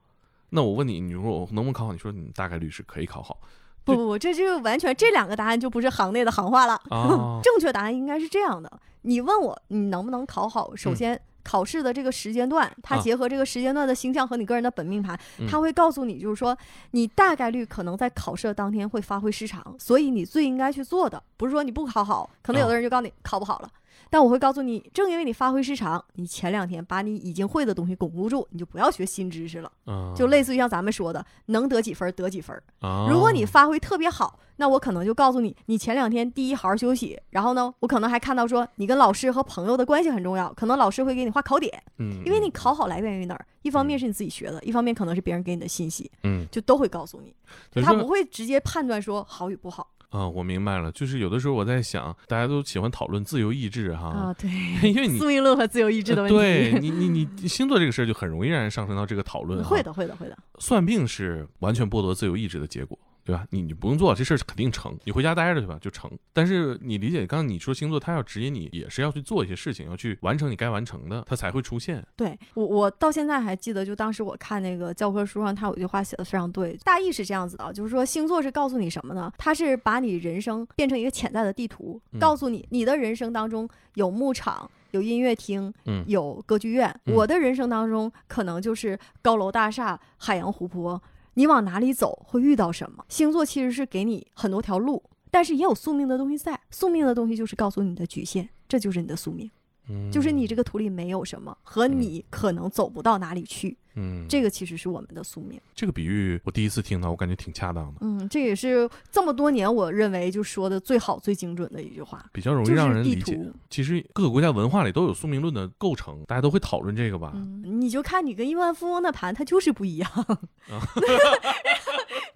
那我问你，你说我能不能考好？你说你大概率是可以考好不不不，这就完全这两个答案就不是行内的行话了。啊。正确答案应该是这样的：你问我你能不能考好，首嗯先。考试的这个时间段，它啊结合这个时间段的星象和你个人的本命盘，嗯它会告诉你，就是说你大概率可能在考试的当天会发挥失常，所以你最应该去做的，不是说你不考好，可能有的人就告诉你考不好了，但我会告诉你，正因为你发挥失常，你前两天把你已经会的东西巩固住，你就不要学新知识了，嗯就类似于像咱们说的，能得几分儿得几分儿。啊，如果你发挥特别好，那我可能就告诉你，你前两天第一好好休息，然后呢，我可能还看到说你跟老师和朋友的关系很重要，可能老师会给你画考点，嗯，因为你考好来源于哪儿？一方面是你自己学的，一方面可能是别人给你的信息，嗯，就都会告诉你，他不会直接判断说好与不好啊，我明白了，就是有的时候我在想，大家都喜欢讨论自由意志哈，啊。对，因为你 宿命论和自由意志的问题，对你你你你星座这个事儿就很容易让人上升到这个讨论。会的，会的，会的。算命是完全剥夺自由意志的结果，对吧？你你不用做这事儿肯定成，你回家待着去吧就成。但是你理解，刚刚你说星座，它要指引你，也是要去做一些事情，要去完成你该完成的，它才会出现。对我，我到现在还记得，就当时我看那个教科书上，它有一句话写的非常对，大意是这样子的啊，就是说星座是告诉你什么呢？它是把你人生变成一个潜在的地图，嗯告诉你你的人生当中有牧场。有音乐厅，嗯有歌剧院。嗯我的人生当中可能就是高楼大厦、海洋湖泊。你往哪里走，会遇到什么？星座其实是给你很多条路，但是也有宿命的东西在。宿命的东西就是告诉你的局限，这就是你的宿命。嗯，就是你这个图里没有什么，和你可能走不到哪里去，嗯，这个其实是我们的宿命。这个比喻我第一次听到，我感觉挺恰当的，嗯，这也是这么多年我认为就说的最好、最精准的一句话，比较容易让人理解。图。其实各个国家文化里都有宿命论的构成，大家都会讨论这个吧？嗯，你就看你跟亿万富翁的盘，它就是不一样。啊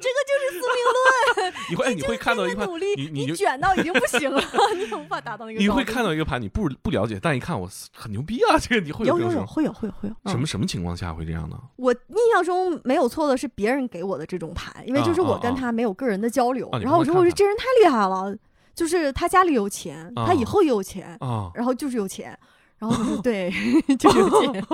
这个就是宿命论。你会哎，你会看到一盘论的努力，你你卷到已经不行了，你也无法达到那个。你会看到一个盘，你不不了解，但一看我很牛逼啊！这个你会有有有会有会有会有什么嗯。什么情况下会这样呢？我印象中没有错的是别人给我的这种盘，因为就是我跟他没有个人的交流，然后我说我说这人太厉害了，就是他家里有钱，他以啊后也有钱，啊，然后就是有钱，然后 对，就是有钱，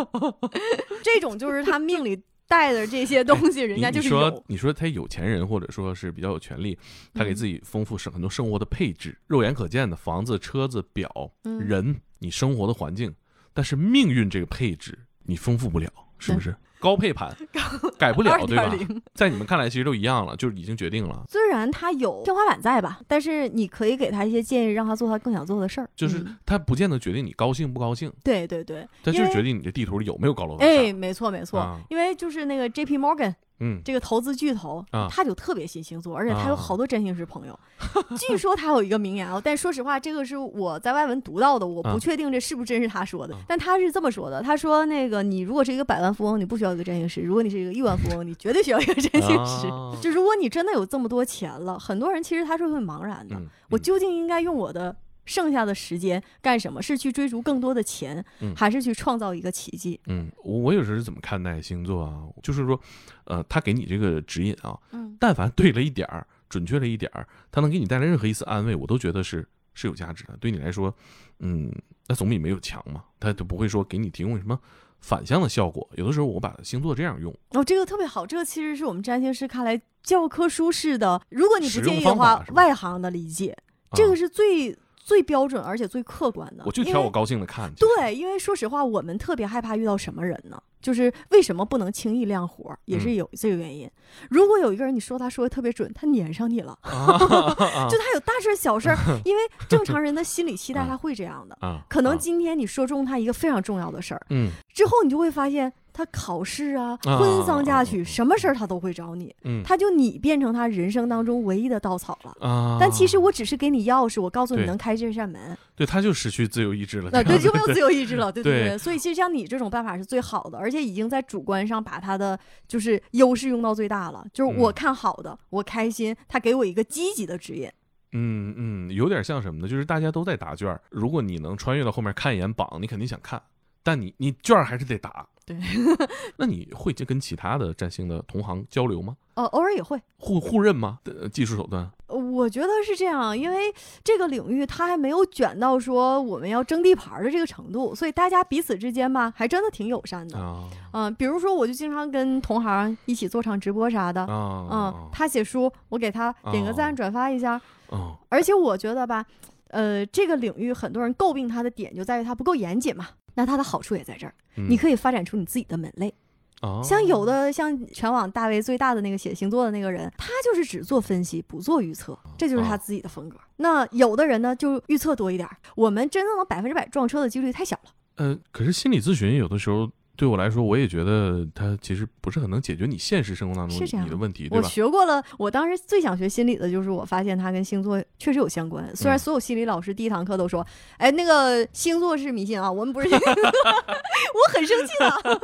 这种就是他命里带的这些东西，人家就是哎你说。你说他有钱人，或者说是比较有权利，他给嗯自己丰富生很多生活的配置，肉眼可见的房子、车子、表、嗯人，你生活的环境，但是命运这个配置你丰富不了，是不是？高配盘 改不了，对吧？在你们看来，其实都一样了，就是已经决定了。虽然它有天花板在吧，但是你可以给他一些建议，让他做他更想做的事儿。就是嗯。它不见得决定你高兴不高兴，对对对，他就是决定你这地图里有没有高楼大厦。哎，没错没错，啊。因为就是那个 J P Morgan 嗯这个投资巨头，啊他就特别信星座，而且他有啊好多占星师朋友。据说他有一个名言哦，但说实话，这个是我在外文读到的，我啊不确定这是不是真是他说的。啊但他是这么说的：他说，那个你如果是一个百万富翁，你不需要一个占星师；如果你是一个亿万富翁，你绝对需要一个占星师。啊 就如果你真的有这么多钱了，很多人其实他是会茫然的。嗯我究竟应该用我的剩下的时间干什么？是去追逐更多的钱，嗯还是去创造一个奇迹？嗯，我我有时候是怎么看待星座啊？就是说，呃，他给你这个指引啊，嗯，但凡对了一点儿，准确了一点儿，他能给你带来任何一丝安慰，我都觉得是是有价值的。对你来说，嗯，那总比没有强嘛，他就不会说给你提供什么反向的效果。有的时候我把星座这样用，哦，这个特别好，这个其实是我们占星师看来教科书式的，如果你不介意的话外行的理解，这啊个是最最标准而且最客观的。我就挑我高兴的看。对，因为说实话，我们特别害怕遇到什么人呢？就是为什么不能轻易亮活儿，也是嗯有这个原因。如果有一个人你说他说的特别准，他粘上你了，啊 就他有大事儿小事儿，因为正常人的心理期待他会这样的。啊，可能啊今天你说中他一个非常重要的事儿，嗯之后你就会发现他考试啊、啊婚丧嫁娶，什么事儿他都会找你，嗯他就你变成他人生当中唯一的稻草了。啊，但其实我只是给你钥匙，我告诉你能开这扇门，对他就失去自由意志了。呃，对，就没有自由意志了，对对对对。所以其实像你这种办法是最好的，而且已经在主观上把他的就是优势用到最大了。就是我嗯看好的，我开心，他给我一个积极的指引。嗯嗯，有点像什么呢？就是大家都在答卷儿，如果你能穿越到后面看一眼榜，你肯定想看，但你你卷儿还是得答。对，那你会就跟其他的占星的同行交流吗？呃，偶尔也会，互互认吗？呃技术手段呃我觉得是这样，因为这个领域它还没有卷到说我们要争地盘儿的这个程度，所以大家彼此之间吧，还真的挺友善的。啊嗯、比如说我就经常跟同行一起做场直播啥的，啊嗯，他写书，我给他点个赞、哦转发一下。哦而且我觉得吧，呃，这个领域很多人诟病他的点就在于他不够严谨嘛。那它的好处也在这儿，你可以发展出你自己的门类。啊，像有的像全网大 V 最大的那个写星座的那个人，他就是只做分析，不做预测，这就是他哦自己的风格。那有的人呢，就预测多一点儿。我们真正能百分之百撞车的几率太小了。呃，可是心理咨询有的时候对我来说，我也觉得它其实不是很能解决你现实生活当中你的问题，对我？学过了，我当时最想学心理的就是我发现它跟星座确实有相关。虽然嗯所有心理老师第一堂课都说，哎，那个星座是迷信啊，我们不是。我很生气的，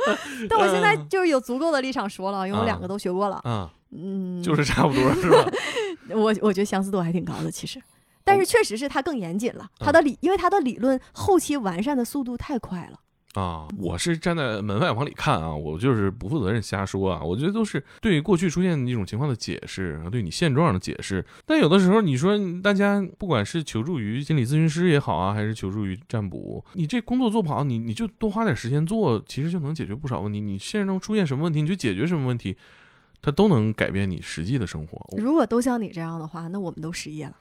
但我现在就是有足够的立场说了，因为我两个都学过了。嗯，嗯，就是差不多是吧？我我觉得相似度还挺高的，其实。但是确实是它更严谨了，它嗯的理，因为它的理论后期完善的速度太快了。啊，我是站在门外往里看啊，我就是不负责任瞎说啊，我觉得都是对过去出现的一种情况的解释，对你现状的解释。但有的时候你说大家不管是求助于心理咨询师也好啊，还是求助于占卜，你这工作做不好，你你就多花点时间做，其实就能解决不少问题。你现实中出现什么问题，你就解决什么问题，它都能改变你实际的生活。如果都像你这样的话，那我们都失业了。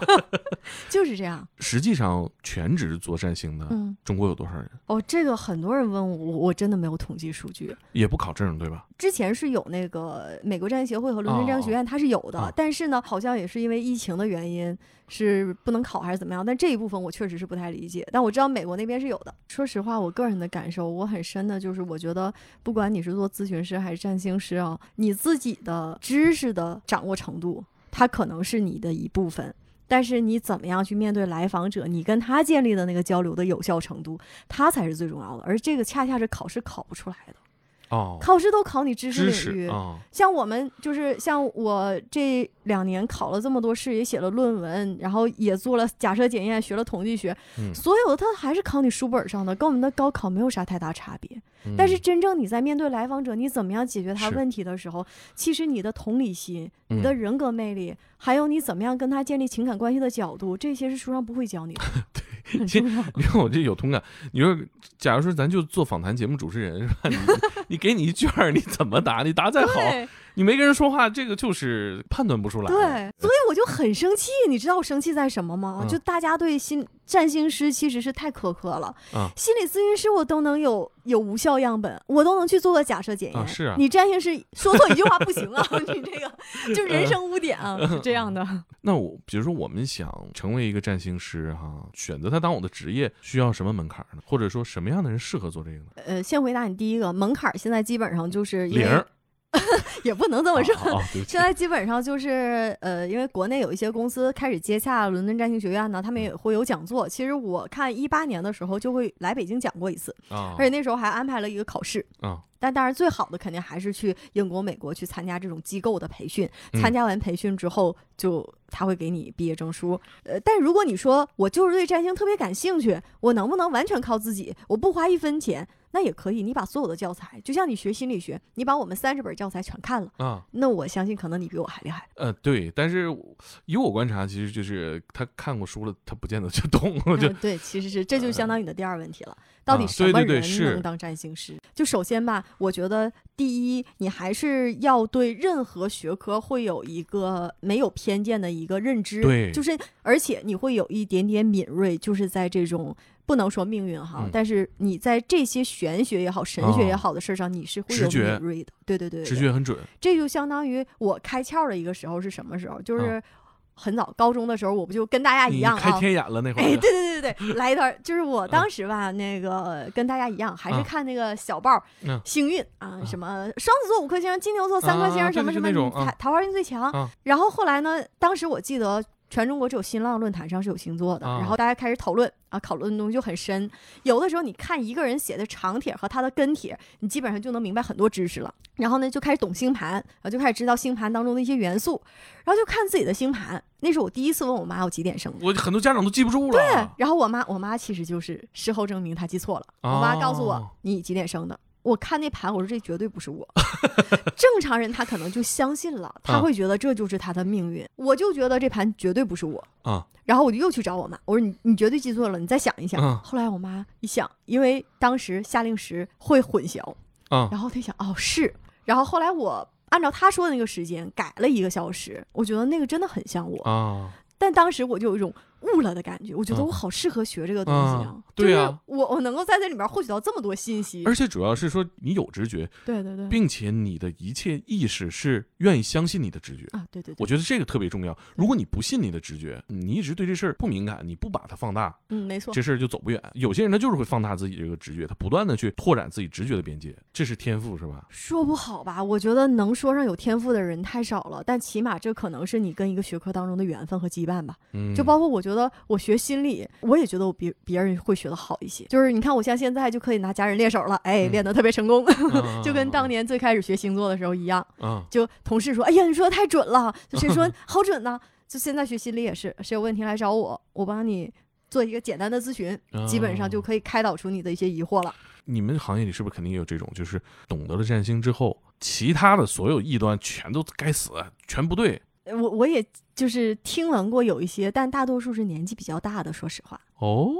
就是这样。实际上，全职做占星的，嗯，中国有多少人？哦，这个很多人问我，我我真的没有统计数据。也不考证，对吧？之前是有那个美国占星协会和伦敦占星学院，它是有的，哦但是呢，好像也是因为疫情的原因，是不能考还是怎么样？但这一部分我确实是不太理解，但我知道美国那边是有的。说实话，我个人的感受，我很深的就是，我觉得不管你是做咨询师还是占星师啊，你自己的知识的掌握程度，它可能是你的一部分。但是你怎么样去面对来访者，你跟他建立的那个交流的有效程度，它才是最重要的。而这个恰恰是考试考不出来的，哦，考试都考你知识领域。像我们就是像我这两年考了这么多试，也写了论文，然后也做了假设检验，学了统计学，嗯。所有的它还是考你书本上的，跟我们的高考没有啥太大差别。嗯。但是真正你在面对来访者，你怎么样解决他问题的时候，其实你的同理心、你的嗯人格魅力，还有你怎么样跟他建立情感关系的角度，这些是书上不会教你的，对 其实。你看我这有同感。你说，假如说咱就做访谈节目主持人是吧？你 你给你一卷儿，你怎么答？你答再好，对你没跟人说话，这个就是判断不出来。对，所以我就很生气。你知道我生气在什么吗？嗯就大家对心占星师其实是太苛刻了。啊心理咨询师我都能有有无效样本，我都能去做个假设检验。啊是啊你占星师说错一句话不行啊！你这个就人生污点啊，是这样的。那我比如说，我们想成为一个占星师哈，选择他当我的职业，需要什么门槛呢？或者说什么样的人适合做这个呢？呃，先回答你第一个门槛，现在基本上就是零儿 也不能这么说。现在基本上就是呃，因为国内有一些公司开始接洽伦敦占星学院呢，他们也会有讲座。其实我看一八年的时候就会来北京讲过一次，啊而且那时候还安排了一个考试。啊但当然，最好的肯定还是去英国、美国去参加这种机构的培训。嗯参加完培训之后，就他会给你毕业证书。呃，但如果你说我就是对占星特别感兴趣，我能不能完全靠自己？我不花一分钱，那也可以。你把所有的教材，就像你学心理学，你把我们三十本教材全看了，啊那我相信可能你比我还厉害。呃对，但是以我观察，其实就是他看过书了，他不见得就懂，我就嗯对，其实是这就相当于你的第二问题了，到底什么人能当占星师？就首先吧，我觉得第一，你还是要对任何学科会有一个没有偏见的一个认知，对就是而且你会有一点点敏锐，就是在这种。不能说命运哈，嗯但是你在这些玄学也好、神学也好的事儿上，你是会有敏锐的。对对对对直觉很准。这就相当于我开窍的一个时候是什么时候？就是嗯很早高中的时候，我不就跟大家一样啊，开天眼了那会哎，儿对，对对对对，来一段儿，就是我当时吧，那个跟大家一样，还是啊看那个小报幸运啊，什么双子座五颗星，金牛座三颗星，什么什么桃桃花运最强啊。然后后来呢，当时我记得。全中国只有新浪论坛上是有星座的，啊然后大家开始讨论啊，讨论的东西就很深。有的时候你看一个人写的长帖和他的跟帖，你基本上就能明白很多知识了。然后呢，就开始懂星盘，然后就开始知道星盘当中的一些元素，然后就看自己的星盘。那是我第一次问我妈我几点生的。我很多家长都记不住了。对，然后我妈，我妈其实就是事后证明她记错了。我妈告诉我、哦你几点生的，我看那盘，我说这绝对不是我。正常人他可能就相信了，他啊会觉得这就是他的命运。我就觉得这盘绝对不是我。啊然后我就又去找我妈，我说你你绝对记错了，你再想一想。嗯后来我妈一想，因为当时夏令时会混淆，啊然后她一想哦是，然后后来我按照她说的那个时间改了一个小时，我觉得那个真的很像我。啊但当时我就有一种悟了的感觉，我觉得嗯我好适合学这个东西啊啊！对就是啊我我能够在这里面获取到这么多信息。而且主要是说你有直觉，对对对，并且你的一切意识是愿意相信你的直觉。啊，对对对，我觉得这个特别重要。如果你不信你的直觉，你一直对这事儿不敏感，你不把它放大，嗯，没错这，事儿就走不远。有些人他就是会放大自己这个直觉，他不断的去拓展自己直觉的边界，这是天赋，是吧？说不好吧？我觉得能说上有天赋的人太少了，但起码这可能是你跟一个学科当中的缘分和羁绊吧。嗯，就包括我觉得我学心理，我也觉得我比别人会学的好一些。就是你看，我像现在就可以拿家人练手了，哎，嗯练得特别成功，啊就跟当年最开始学星座的时候一样。嗯就同事说：“哎呀，你说的太准了。”就谁说好准呢？就现在学心理也是，谁有问题来找我，我帮你做一个简单的咨询，基本上就啊可以开导出你的一些疑惑了。你们行业里是不是肯定也有这种，就是懂得了占星之后，其他的所有异端全都该死，全不对呃我我也就是听闻过有一些，但大多数是年纪比较大的，说实话。哦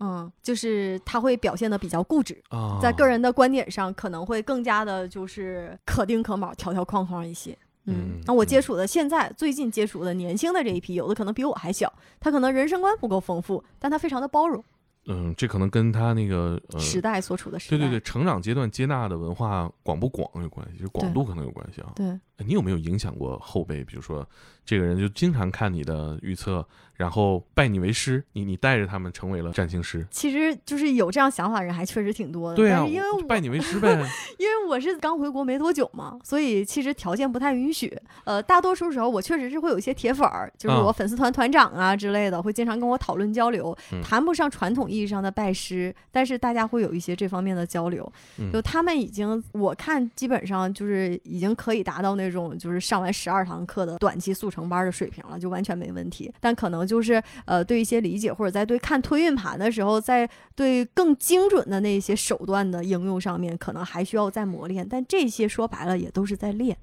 嗯，就是他会表现的比较固执，啊，在个人的观点上可能会更加的就是可丁可卯、条条框框一些。嗯嗯，那我接嗯触的现在最近接触的年轻的这一批，有的可能比我还小，他可能人生观不够丰富，但他非常的包容，嗯，这可能跟他那个呃，时代所处的时代。对对对，成长阶段接纳的文化广不广有关系，就是广度可能有关系啊。对哎你有没有影响过后辈？比如说，这个人就经常看你的预测，然后拜你为师，你你带着他们成为了占星师。其实就是有这样想法的人还确实挺多的。对啊，但是因为我拜你为师呗。因为我是刚回国没多久嘛，所以其实条件不太允许。呃，大多数时候我确实是会有一些铁粉儿，就是我啊粉丝团团长啊之类的，会经常跟我讨论交流，嗯谈不上传统意义上的拜师，但是大家会有一些这方面的交流。嗯就他们已经，我看基本上就是已经可以达到那种就是上完十二堂课的短期速成班的水平了，就完全没问题。但可能就是呃对一些理解，或者在对看推运盘的时候，在对更精准的那些手段的应用上面，可能还需要再磨练。但这些说白了也都是在练。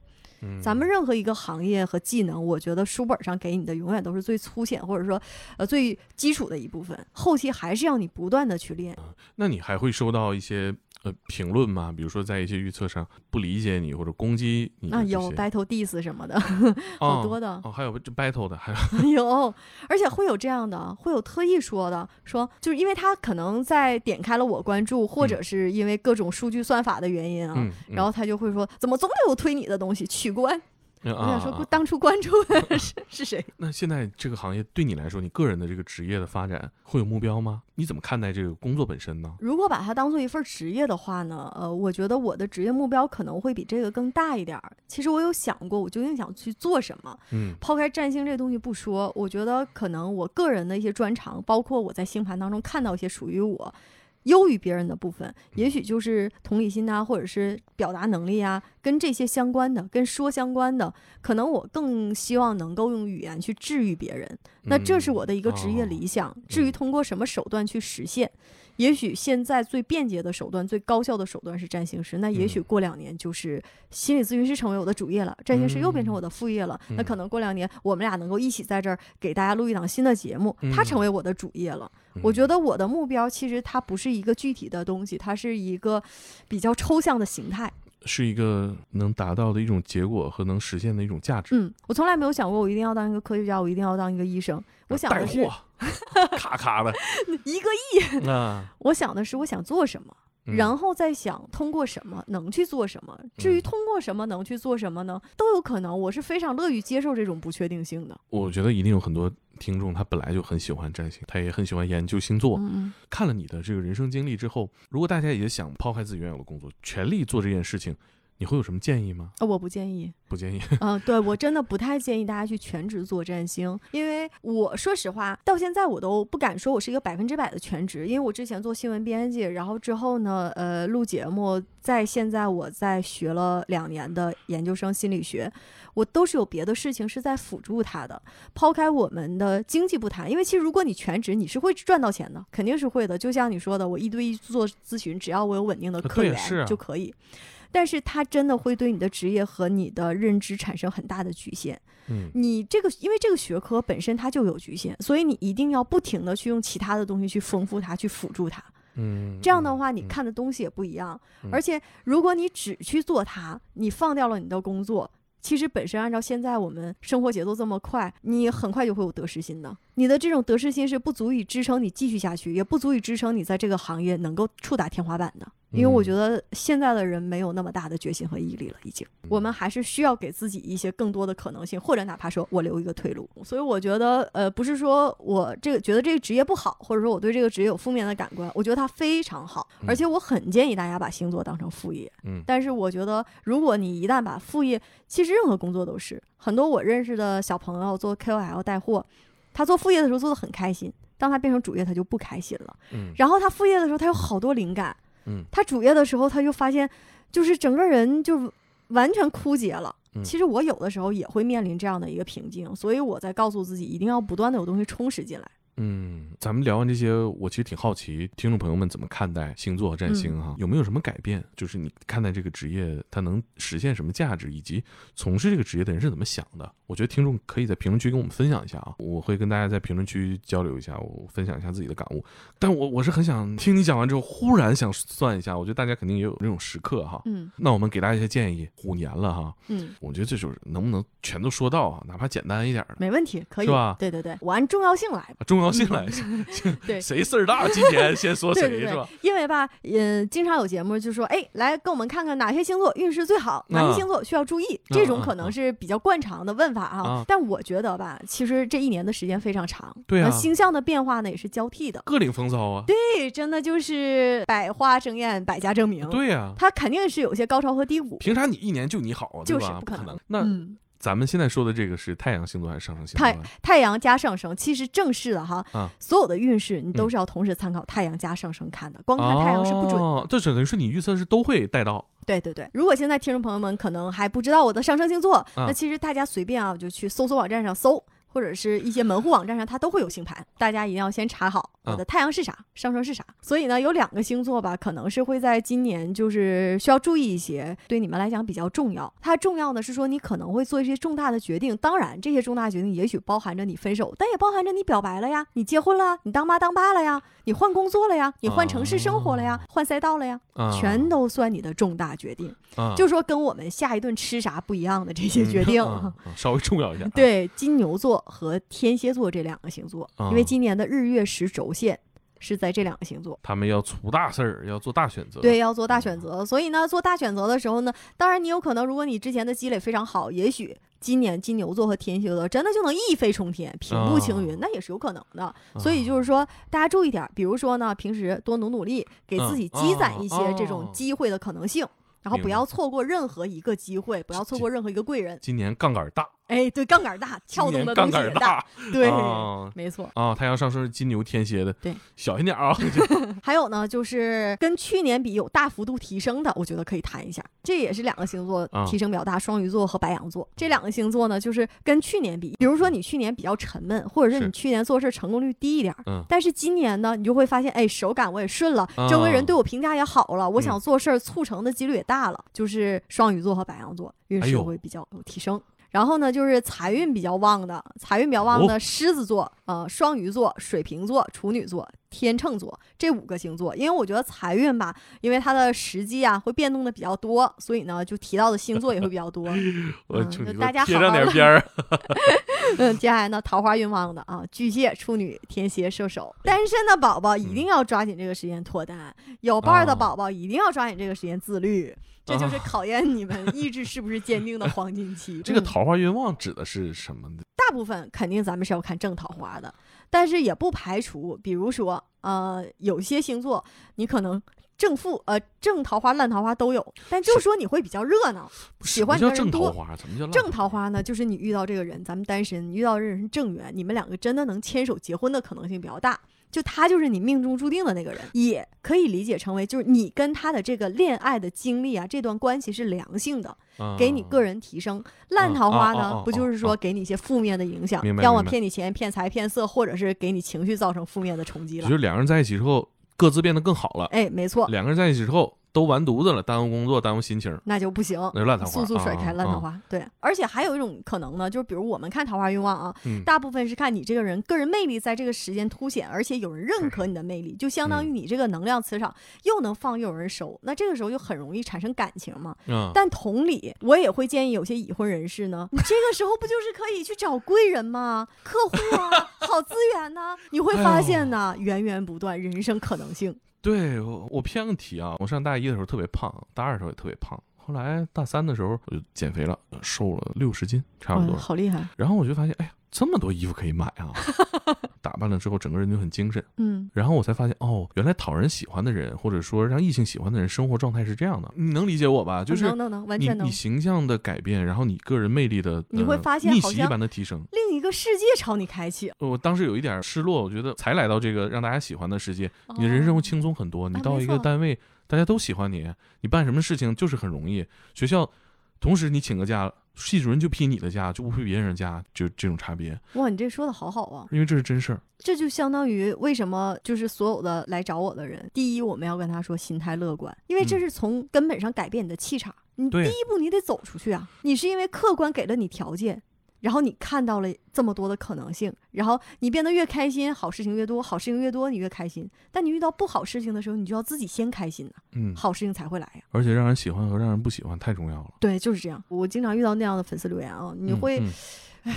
嗯咱们任何一个行业和技能，我觉得书本上给你的永远都是最粗浅或者说呃最基础的一部分，后期还是要你不断的去练。那你还会收到一些呃评论吗？比如说在一些预测上不理解你或者攻击你的啊，有 battle diss 什么的，好多的。哦，还有这 battle 的，还有 有，而且会有这样的，会有特意说的，说就是因为他可能在点开了我关注，或者是因为各种数据算法的原因啊，然后他就会说，怎么总有推你的东西，取关。我我想说，当初关注的 是是谁？那现在这个行业对你来说，你个人的这个职业的发展会有目标吗？你怎么看待这个工作本身呢？如果把它当做一份职业的话呢，呃，我觉得我的职业目标可能会比这个更大一点儿。其实我有想过，我究竟想去做什么。嗯抛开占星这东西不说，我觉得可能我个人的一些专长，包括我在星盘当中看到一些属于我优于别人的部分，也许就是同理心啊，或者是表达能力啊，跟这些相关的，跟说相关的，可能我更希望能够用语言去治愈别人。那这是我的一个职业理想。至于通过什么手段去实现，也许现在最便捷的手段、最高效的手段是占星师，那也许嗯过两年就是心理咨询师成为我的主业了，占星师又变成我的副业了。嗯那可能过两年我们俩能够一起在这儿给大家录一档新的节目，它嗯成为我的主业了。嗯我觉得我的目标其实它不是一个具体的东西，它是一个比较抽象的形态。是一个能达到的一种结果和能实现的一种价值。嗯，我从来没有想过我一定要当一个科学家，我一定要当一个医生。我想带的是货，咔咔的 一个亿，啊，我想的是我想做什么。嗯然后再想通过什么能去做什么。至于嗯通过什么能去做什么呢，都有可能。我是非常乐于接受这种不确定性的。我觉得一定有很多听众他本来就很喜欢占星，他也很喜欢研究星座。嗯，看了你的这个人生经历之后，如果大家也想抛开自己原有的工作，全力做这件事情，你会有什么建议吗？呃我不建议。不建议。嗯、对我真的不太建议大家去全职做占星，因为我说实话，到现在我都不敢说我是一个百分之百的全职，因为我之前做新闻编辑，然后之后呢，呃，录节目，在现在我在学了两年的研究生心理学，我都是有别的事情是在辅助他的。抛开我们的经济不谈，因为其实如果你全职，你是会赚到钱的，肯定是会的。就像你说的，我一对一做咨询，只要我有稳定的啊客源就可以。但是它真的会对你的职业和你的认知产生很大的局限。嗯你这个，因为这个学科本身它就有局限，所以你一定要不停的去用其他的东西去丰富它，去辅助它。嗯，这样的话，你嗯看的东西也不一样。嗯而且，如果你只去做它，你放掉了你的工作，其实本身按照现在我们生活节奏这么快，你很快就会有得失心的。你的这种得失心是不足以支撑你继续下去，也不足以支撑你在这个行业能够触达天花板的。因为我嗯觉得现在的人没有那么大的决心和毅力了，已经。我们还是需要给自己一些更多的可能性，或者哪怕说我留一个退路。所以我觉得，呃，不是说我这个觉得这个职业不好，或者说我对这个职业有负面的感官，我觉得它非常好，嗯而且我很建议大家把星座当成副业。嗯但是我觉得，如果你一旦把副业，其实任何工作都是，很多我认识的小朋友做 KOL 带货，他做副业的时候做的很开心，当他变成主业，他就不开心了。嗯然后他副业的时候，他有好多灵感。嗯他主业的时候，他就发现，就是整个人就完全枯竭了。嗯其实我有的时候也会面临这样的一个瓶颈，所以我在告诉自己，一定要不断的有东西充实进来。嗯，咱们聊完这些，我其实挺好奇，听众朋友们怎么看待星座和占星嗯哈？有没有什么改变？就是你看待这个职业，它能实现什么价值，以及从事这个职业的人是怎么想的？我觉得听众可以在评论区跟我们分享一下啊，我会跟大家在评论区交流一下，我分享一下自己的感悟。但我我是很想听你讲完之后，忽然想算一下，我觉得大家肯定也有这种时刻哈。嗯那我们给大家一些建议，虎年了哈，嗯，我觉得这就是能不能全都说到啊，哪怕简单一点的，没问题，可以。是吧对对对，我按重要性来重要性来，对谁事儿大，今天先说谁是吧？，因为吧，嗯，经常有节目就说，哎，来跟我们看看哪些星座运势最好，哪啊些星座需要注意。啊这种可能是比较惯常的问法啊。啊但我觉得吧，其实这一年的时间非常长，对啊那星象的变化呢也是交替的。各领风骚啊，对，真的就是百花争艳，百家争鸣。对呀、它肯定是有些高潮和低谷。凭啥你一年就你好啊？就是不可能可能。那嗯，咱们现在说的这个是太阳星座还是上升星座太啊？太阳加上升，其实正式的哈，啊所有的运势你都是要同时参考太阳加上升看的，光看太阳是不准的。哦，这等于是你预测是都会带到。对对对，如果现在听众朋友们可能还不知道我的上升星座，啊那其实大家随便啊，就去搜索网站上搜。或者是一些门户网站上，它都会有星盘，大家一定要先查好我的太阳是啥，上升是啥。所以呢，有两个星座吧，可能是会在今年就是需要注意一些，对你们来讲比较重要。它重要的是说，你可能会做一些重大的决定，当然这些重大决定也许包含着你分手，但也包含着你表白了呀，你结婚了，你当妈当爸了呀，你换工作了呀，你换城市生活了呀，换赛道了呀，啊，全都算你的重大决定。啊，就说跟我们下一顿吃啥不一样的这些决定。稍微重要一点。，对金牛座和天蝎座这两个星座，啊因为今年的日月食轴线是在这两个星座。他们要出大事儿，要做大选择。对，要做大选择，所以呢，做大选择的时候呢，当然你有可能，如果你之前的积累非常好，也许今年金牛座和天蝎座真的就能一飞冲天、平步青云，啊那也是有可能的。所以就是说，大家注意点儿，比如说呢，平时多努努力，给自己积攒一些这种哦机会的可能性。然后不要错过任何一个机会，不要错过任何一个贵人。今年杠杆大，哎，对，杠杆大，跳动的杠东西也杆大，对，啊没错。啊！太阳上升是金牛天蝎的，对，小心点啊！还有呢，就是跟去年比有大幅度提升的，我觉得可以谈一下。这也是两个星座啊提升比较大，双鱼座和白羊座这两个星座呢，就是跟去年比，比如说你去年比较沉闷，或者是是你去年做事成功率低一点儿，嗯但是今年呢，你就会发现，哎，手感我也顺了，啊周围人对我评价也好了，我嗯想做事儿促成的几率也大了，就是双鱼座和白羊座运势会比较有提升。然后呢，就是财运比较旺的，财运比较旺哦。的狮子座、呃双鱼座、水瓶座、处女座、天秤座这五个星座。因为我觉得财运吧，因为它的时机啊会变动的比较多，所以呢就提到的星座也会比较多。嗯大家贴上好好的点边儿，嗯，接下来呢，桃花运旺的啊，巨蟹、处女、天蝎、射手，单身的宝宝一定要抓紧这个时间脱单，有伴儿的啊宝宝一定要抓紧这个时间自律，这就是啊考验你们意志是不是坚定的黄金期。这个嗯桃花运旺指的是什么呢？大部分肯定咱们是要看正桃花的，但是也不排除，比如说呃，有些星座你可能。正负呃正桃花烂桃花都有，但就是说你会比较热闹。喜欢你的人多正桃花？怎么叫烂正桃花呢，就是你遇到这个人，咱们单身，你遇到这个人是正缘，你们两个真的能牵手结婚的可能性比较大。就他就是你命中注定的那个人，也可以理解成为就是你跟他的这个恋爱的经历啊，这段关系是良性的，啊给你个人提升。烂嗯桃花呢不就是哦说给你一些负面的影响，要么骗你钱、骗财、骗色，或者是给你情绪造成负面的冲击了就是。两个人在一起之后，各自变得更好了。哎，没错，两个人在一起之后都完犊子了，耽误工作，耽误心情，那就不行。那就烂桃花。速速甩开烂桃花。对，而且还有一种可能呢，就是比如我们看桃花运旺啊，嗯大部分是看你这个人个人魅力在这个时间凸显，而且有人认可你的魅力，就相当于嗯你这个能量磁场又能放又有人收，那这个时候就很容易产生感情嘛。嗯，但同理，我也会建议有些已婚人士呢，你这个时候不就是可以去找贵人吗？客户啊，好资源呐、你会发现呢，源源不断，人生可能性。对我我偏个题啊，我上大一的时候特别胖，大二的时候也特别胖，后来大三的时候我就减肥了，瘦了六十斤差不哇多。好厉害。然后我就发现，哎呀，这么多衣服可以买啊！打扮了之后，整个人就很精神。嗯，然后我才发现，哦，原来讨人喜欢的人，或者说让异性喜欢的人，生活状态是这样的。你能理解我吧？就是能能能，完你全能你。形象的改变，然后你个人魅力的，你会呃发现逆袭一般的提升。另一个世界朝你开启，我当时有一点失落，我觉得才来到这个让大家喜欢的世界，你的人生会轻松很多。你到一个单位，大家都喜欢你，你办什么事情就是很容易。学校，同时你请个假，系主任就批你的假，就不批别人的假，就这种差别，哇，你这说的好好啊！因为这是真事儿。这就相当于为什么就是所有的来找我的人，第一我们要跟他说心态乐观，因为这嗯是从根本上改变你的气场。你第一步你得走出去啊！你是因为客观给了你条件，然后你看到了这么多的可能性，然后你变得越开心，好事情越多，好事情越多你越开心。但你遇到不好事情的时候，你就要自己先开心呐、嗯，好事情才会来呀、而且让人喜欢和让人不喜欢太重要了。对，就是这样。我经常遇到那样的粉丝留言啊，你嗯会、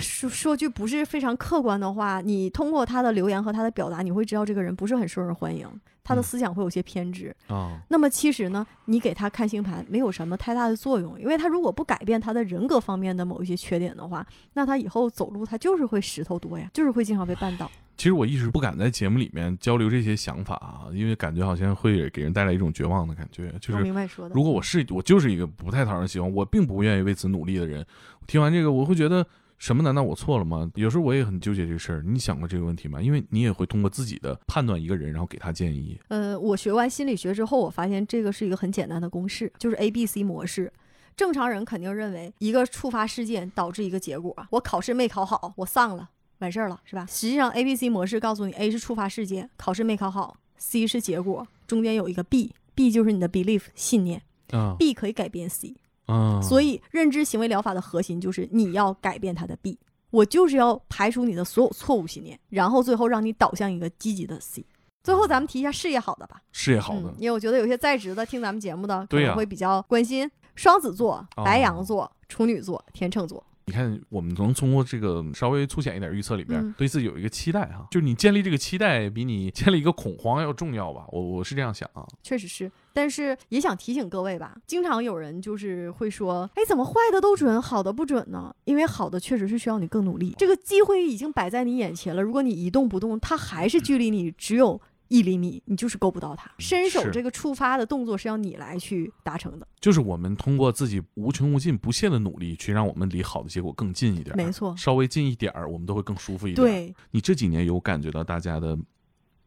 说说句不是非常客观的话，你通过他的留言和他的表达，你会知道这个人不是很受人欢迎，他的嗯思想会有些偏执。啊，那么其实呢，你给他看星盘没有什么太大的作用，因为他如果不改变他的人格方面的某一些缺点的话，那他以后走路他就是会石头多呀，就是会经常被绊倒。其实我一直不敢在节目里面交流这些想法啊，因为感觉好像会给人带来一种绝望的感觉。就是明白说的。如果我是我就是一个不太讨人喜欢，我并不愿意为此努力的人，听完这个我会觉得。什么？难道我错了吗？有时候我也很纠结这个事儿。你想过这个问题吗？因为你也会通过自己的判断一个人，然后给他建议。呃，我学完心理学之后，我发现这个是一个很简单的公式，就是 A B C 模式。正常人肯定认为一个触发事件导致一个结果，我考试没考好，我丧了，完事儿了，是吧？实际上 A B C 模式告诉你，A 是触发事件，考试没考好；C 是结果，中间有一个 B，B 就是你的 belief 信念啊，B 可以改变 C。啊！所以认知行为疗法的核心就是你要改变它的 B，我就是要排除你的所有错误信念，然后最后让你导向一个积极的 C。最后咱们提一下事业好的吧，事业好的嗯，因为我觉得有些在职的听咱们节目的可能会比较关心双子座、哦白羊座、处女座、天秤座。你看，我们能通过这个稍微粗浅一点预测里边，嗯对自己有一个期待哈，就是你建立这个期待，比你建立一个恐慌要重要吧？我我是这样想啊。确实是但是也想提醒各位吧，经常有人就是会说，哎，怎么坏的都准，好的不准呢？因为好的确实是需要你更努力，这个机会已经摆在你眼前了，如果你一动不动，它还是距离你只有。一厘米，你就是够不到它。伸手这个触发的动作是要你来去达成的，就是我们通过自己无穷无尽、不懈的努力，去让我们离好的结果更近一点儿。没错稍微近一点儿，我们都会更舒服一点。，对，你这几年有感觉到大家的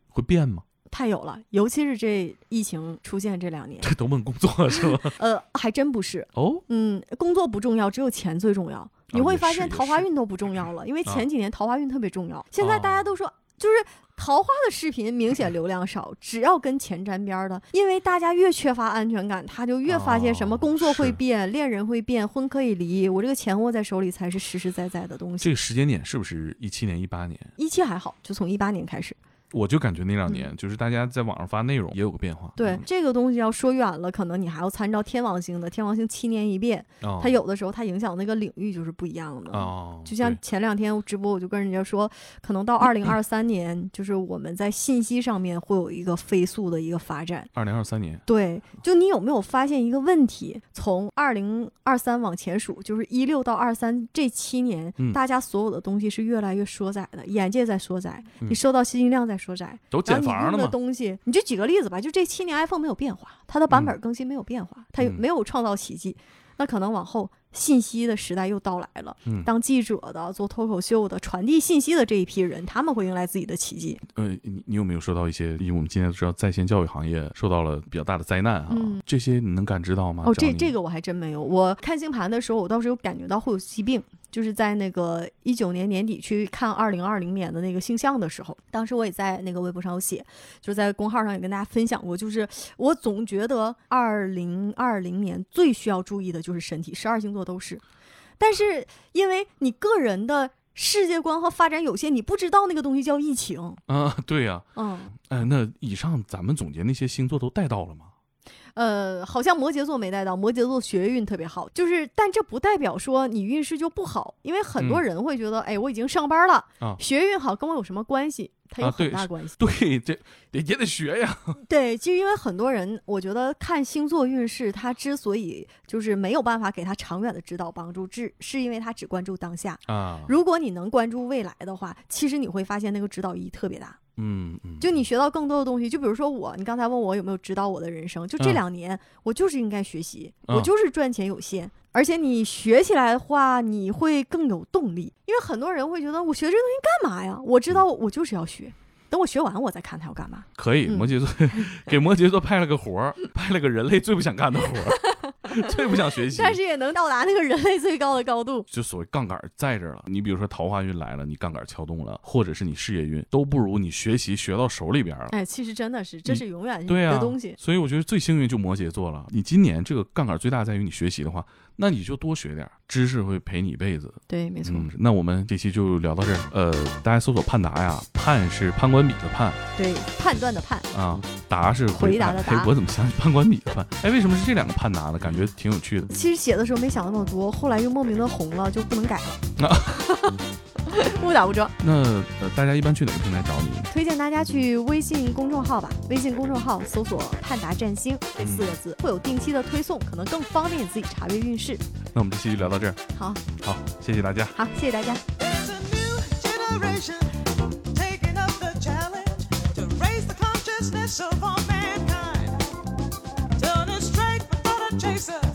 会变吗？太有了。尤其是这疫情出现这两年，这都问工作是吗？呃，还真不是。哦，嗯，工作不重要，只有钱最重要。你会发现桃花运都不重要了，因为啊前几年桃花运特别重要。现在大家都说，就是桃花的视频明显流量少，只要跟钱沾边儿的，因为大家越缺乏安全感，他就越发现什么哦工作会是变，恋人会变，婚可以离，我这个钱握在手里才是实实在在的东西。这个时间点是不是一七年、一八年？一七还好，就从一八年开始。我就感觉那两年，就是大家在网上发内容也有个变化。嗯对、嗯这个东西要说远了，可能你还要参照天王星的，天王星七年一变，哦它有的时候它影响那个领域就是不一样的。哦，就像前两天直播，我就跟人家说，可能到二零二三年，就是我们在信息上面会有一个飞速的一个发展。二零二三年，对，就你有没有发现一个问题？从二零二三往前数，就是一六到二三这七年，嗯大家所有的东西是越来越缩窄的，眼界在缩窄，嗯你收到信息量在缩窄，都然后你了嘛？东西，你就举个例子吧，就这七年 iPhone 没有变化，它的版本更新没有变化，它没有创造奇迹。那可能往后信息的时代又到来了，嗯当记者的、做脱口秀的、传递信息的这一批人，他们会迎来自己的奇迹。呃，你你有没有收到一些？因为我们今天都知道在线教育行业受到了比较大的灾难啊，嗯这些你能感知到吗？哦，这这个我还真没有。我看星盘的时候，我倒是有感觉到会有疾病，就是在那个一九年年底去看二零二零年的那个星象的时候，当时我也在那个微博上有写，就是在公号上也跟大家分享过，就是我总觉得二零二零年最需要注意的就是身体，十二星座都是。但是因为你个人的世界观和发展有限，你不知道那个东西叫疫情。啊，对呀、嗯，哎，那以上咱们总结那些星座都带到了吗？呃，好像摩羯座没带到，摩羯座学业运特别好，就是，但这不代表说你运势就不好，因为很多嗯人会觉得，哎，我已经上班了，啊学业运好跟我有什么关系？它有很大关系。对，这得也得学呀。对，就因为很多人，我觉得看星座运势，他之所以就是没有办法给他长远的指导帮助，只是因为他只关注当下。啊，如果你能关注未来的话，其实你会发现那个指导意义特别大。嗯嗯，就你学到更多的东西，就比如说我，你刚才问我有没有指导我的人生，就这嗯两年、我就是应该学习，嗯我就是赚钱有限，而且你学起来的话，你会更有动力，因为很多人会觉得我学这个东西干嘛呀？我知道我就是要学，等我学完我再看他要干嘛。可以。嗯摩羯座给摩羯座派了个活儿，派了个人类最不想干的活儿，最不想学习。但是也能到达那个人类最高的高度。就所谓杠杆在这儿了。你比如说桃花运来了，你杠杆撬动了，或者是你事业运，都不如你学习学到手里边了。哎，其实真的是，这是永远对啊的东西。所以我觉得最幸运就摩羯座了。你今年这个杠杆最大在于你学习的话，那你就多学点知识，会陪你一辈子。对，没错。嗯，那我们这期就聊到这儿。呃，大家搜索盼达呀，盼是判官笔的判对，判断的判，啊，达是回答的答哎，我怎么想起判官笔的判？哎，为什么是这两个判达呢？感觉挺有趣的。其实写的时候没想那么多，后来又莫名的红了，就不能改了。误打误撞。那呃，大家一般去哪个平台找你？推荐大家去微信公众号吧，微信公众号搜索“盼达占星”这四个字，会有定期的推送，可能更方便你自己查阅运势。那我们这期就聊到这儿。好，好，谢谢大家。好，谢谢大家。Of all mankind, straight the chaser.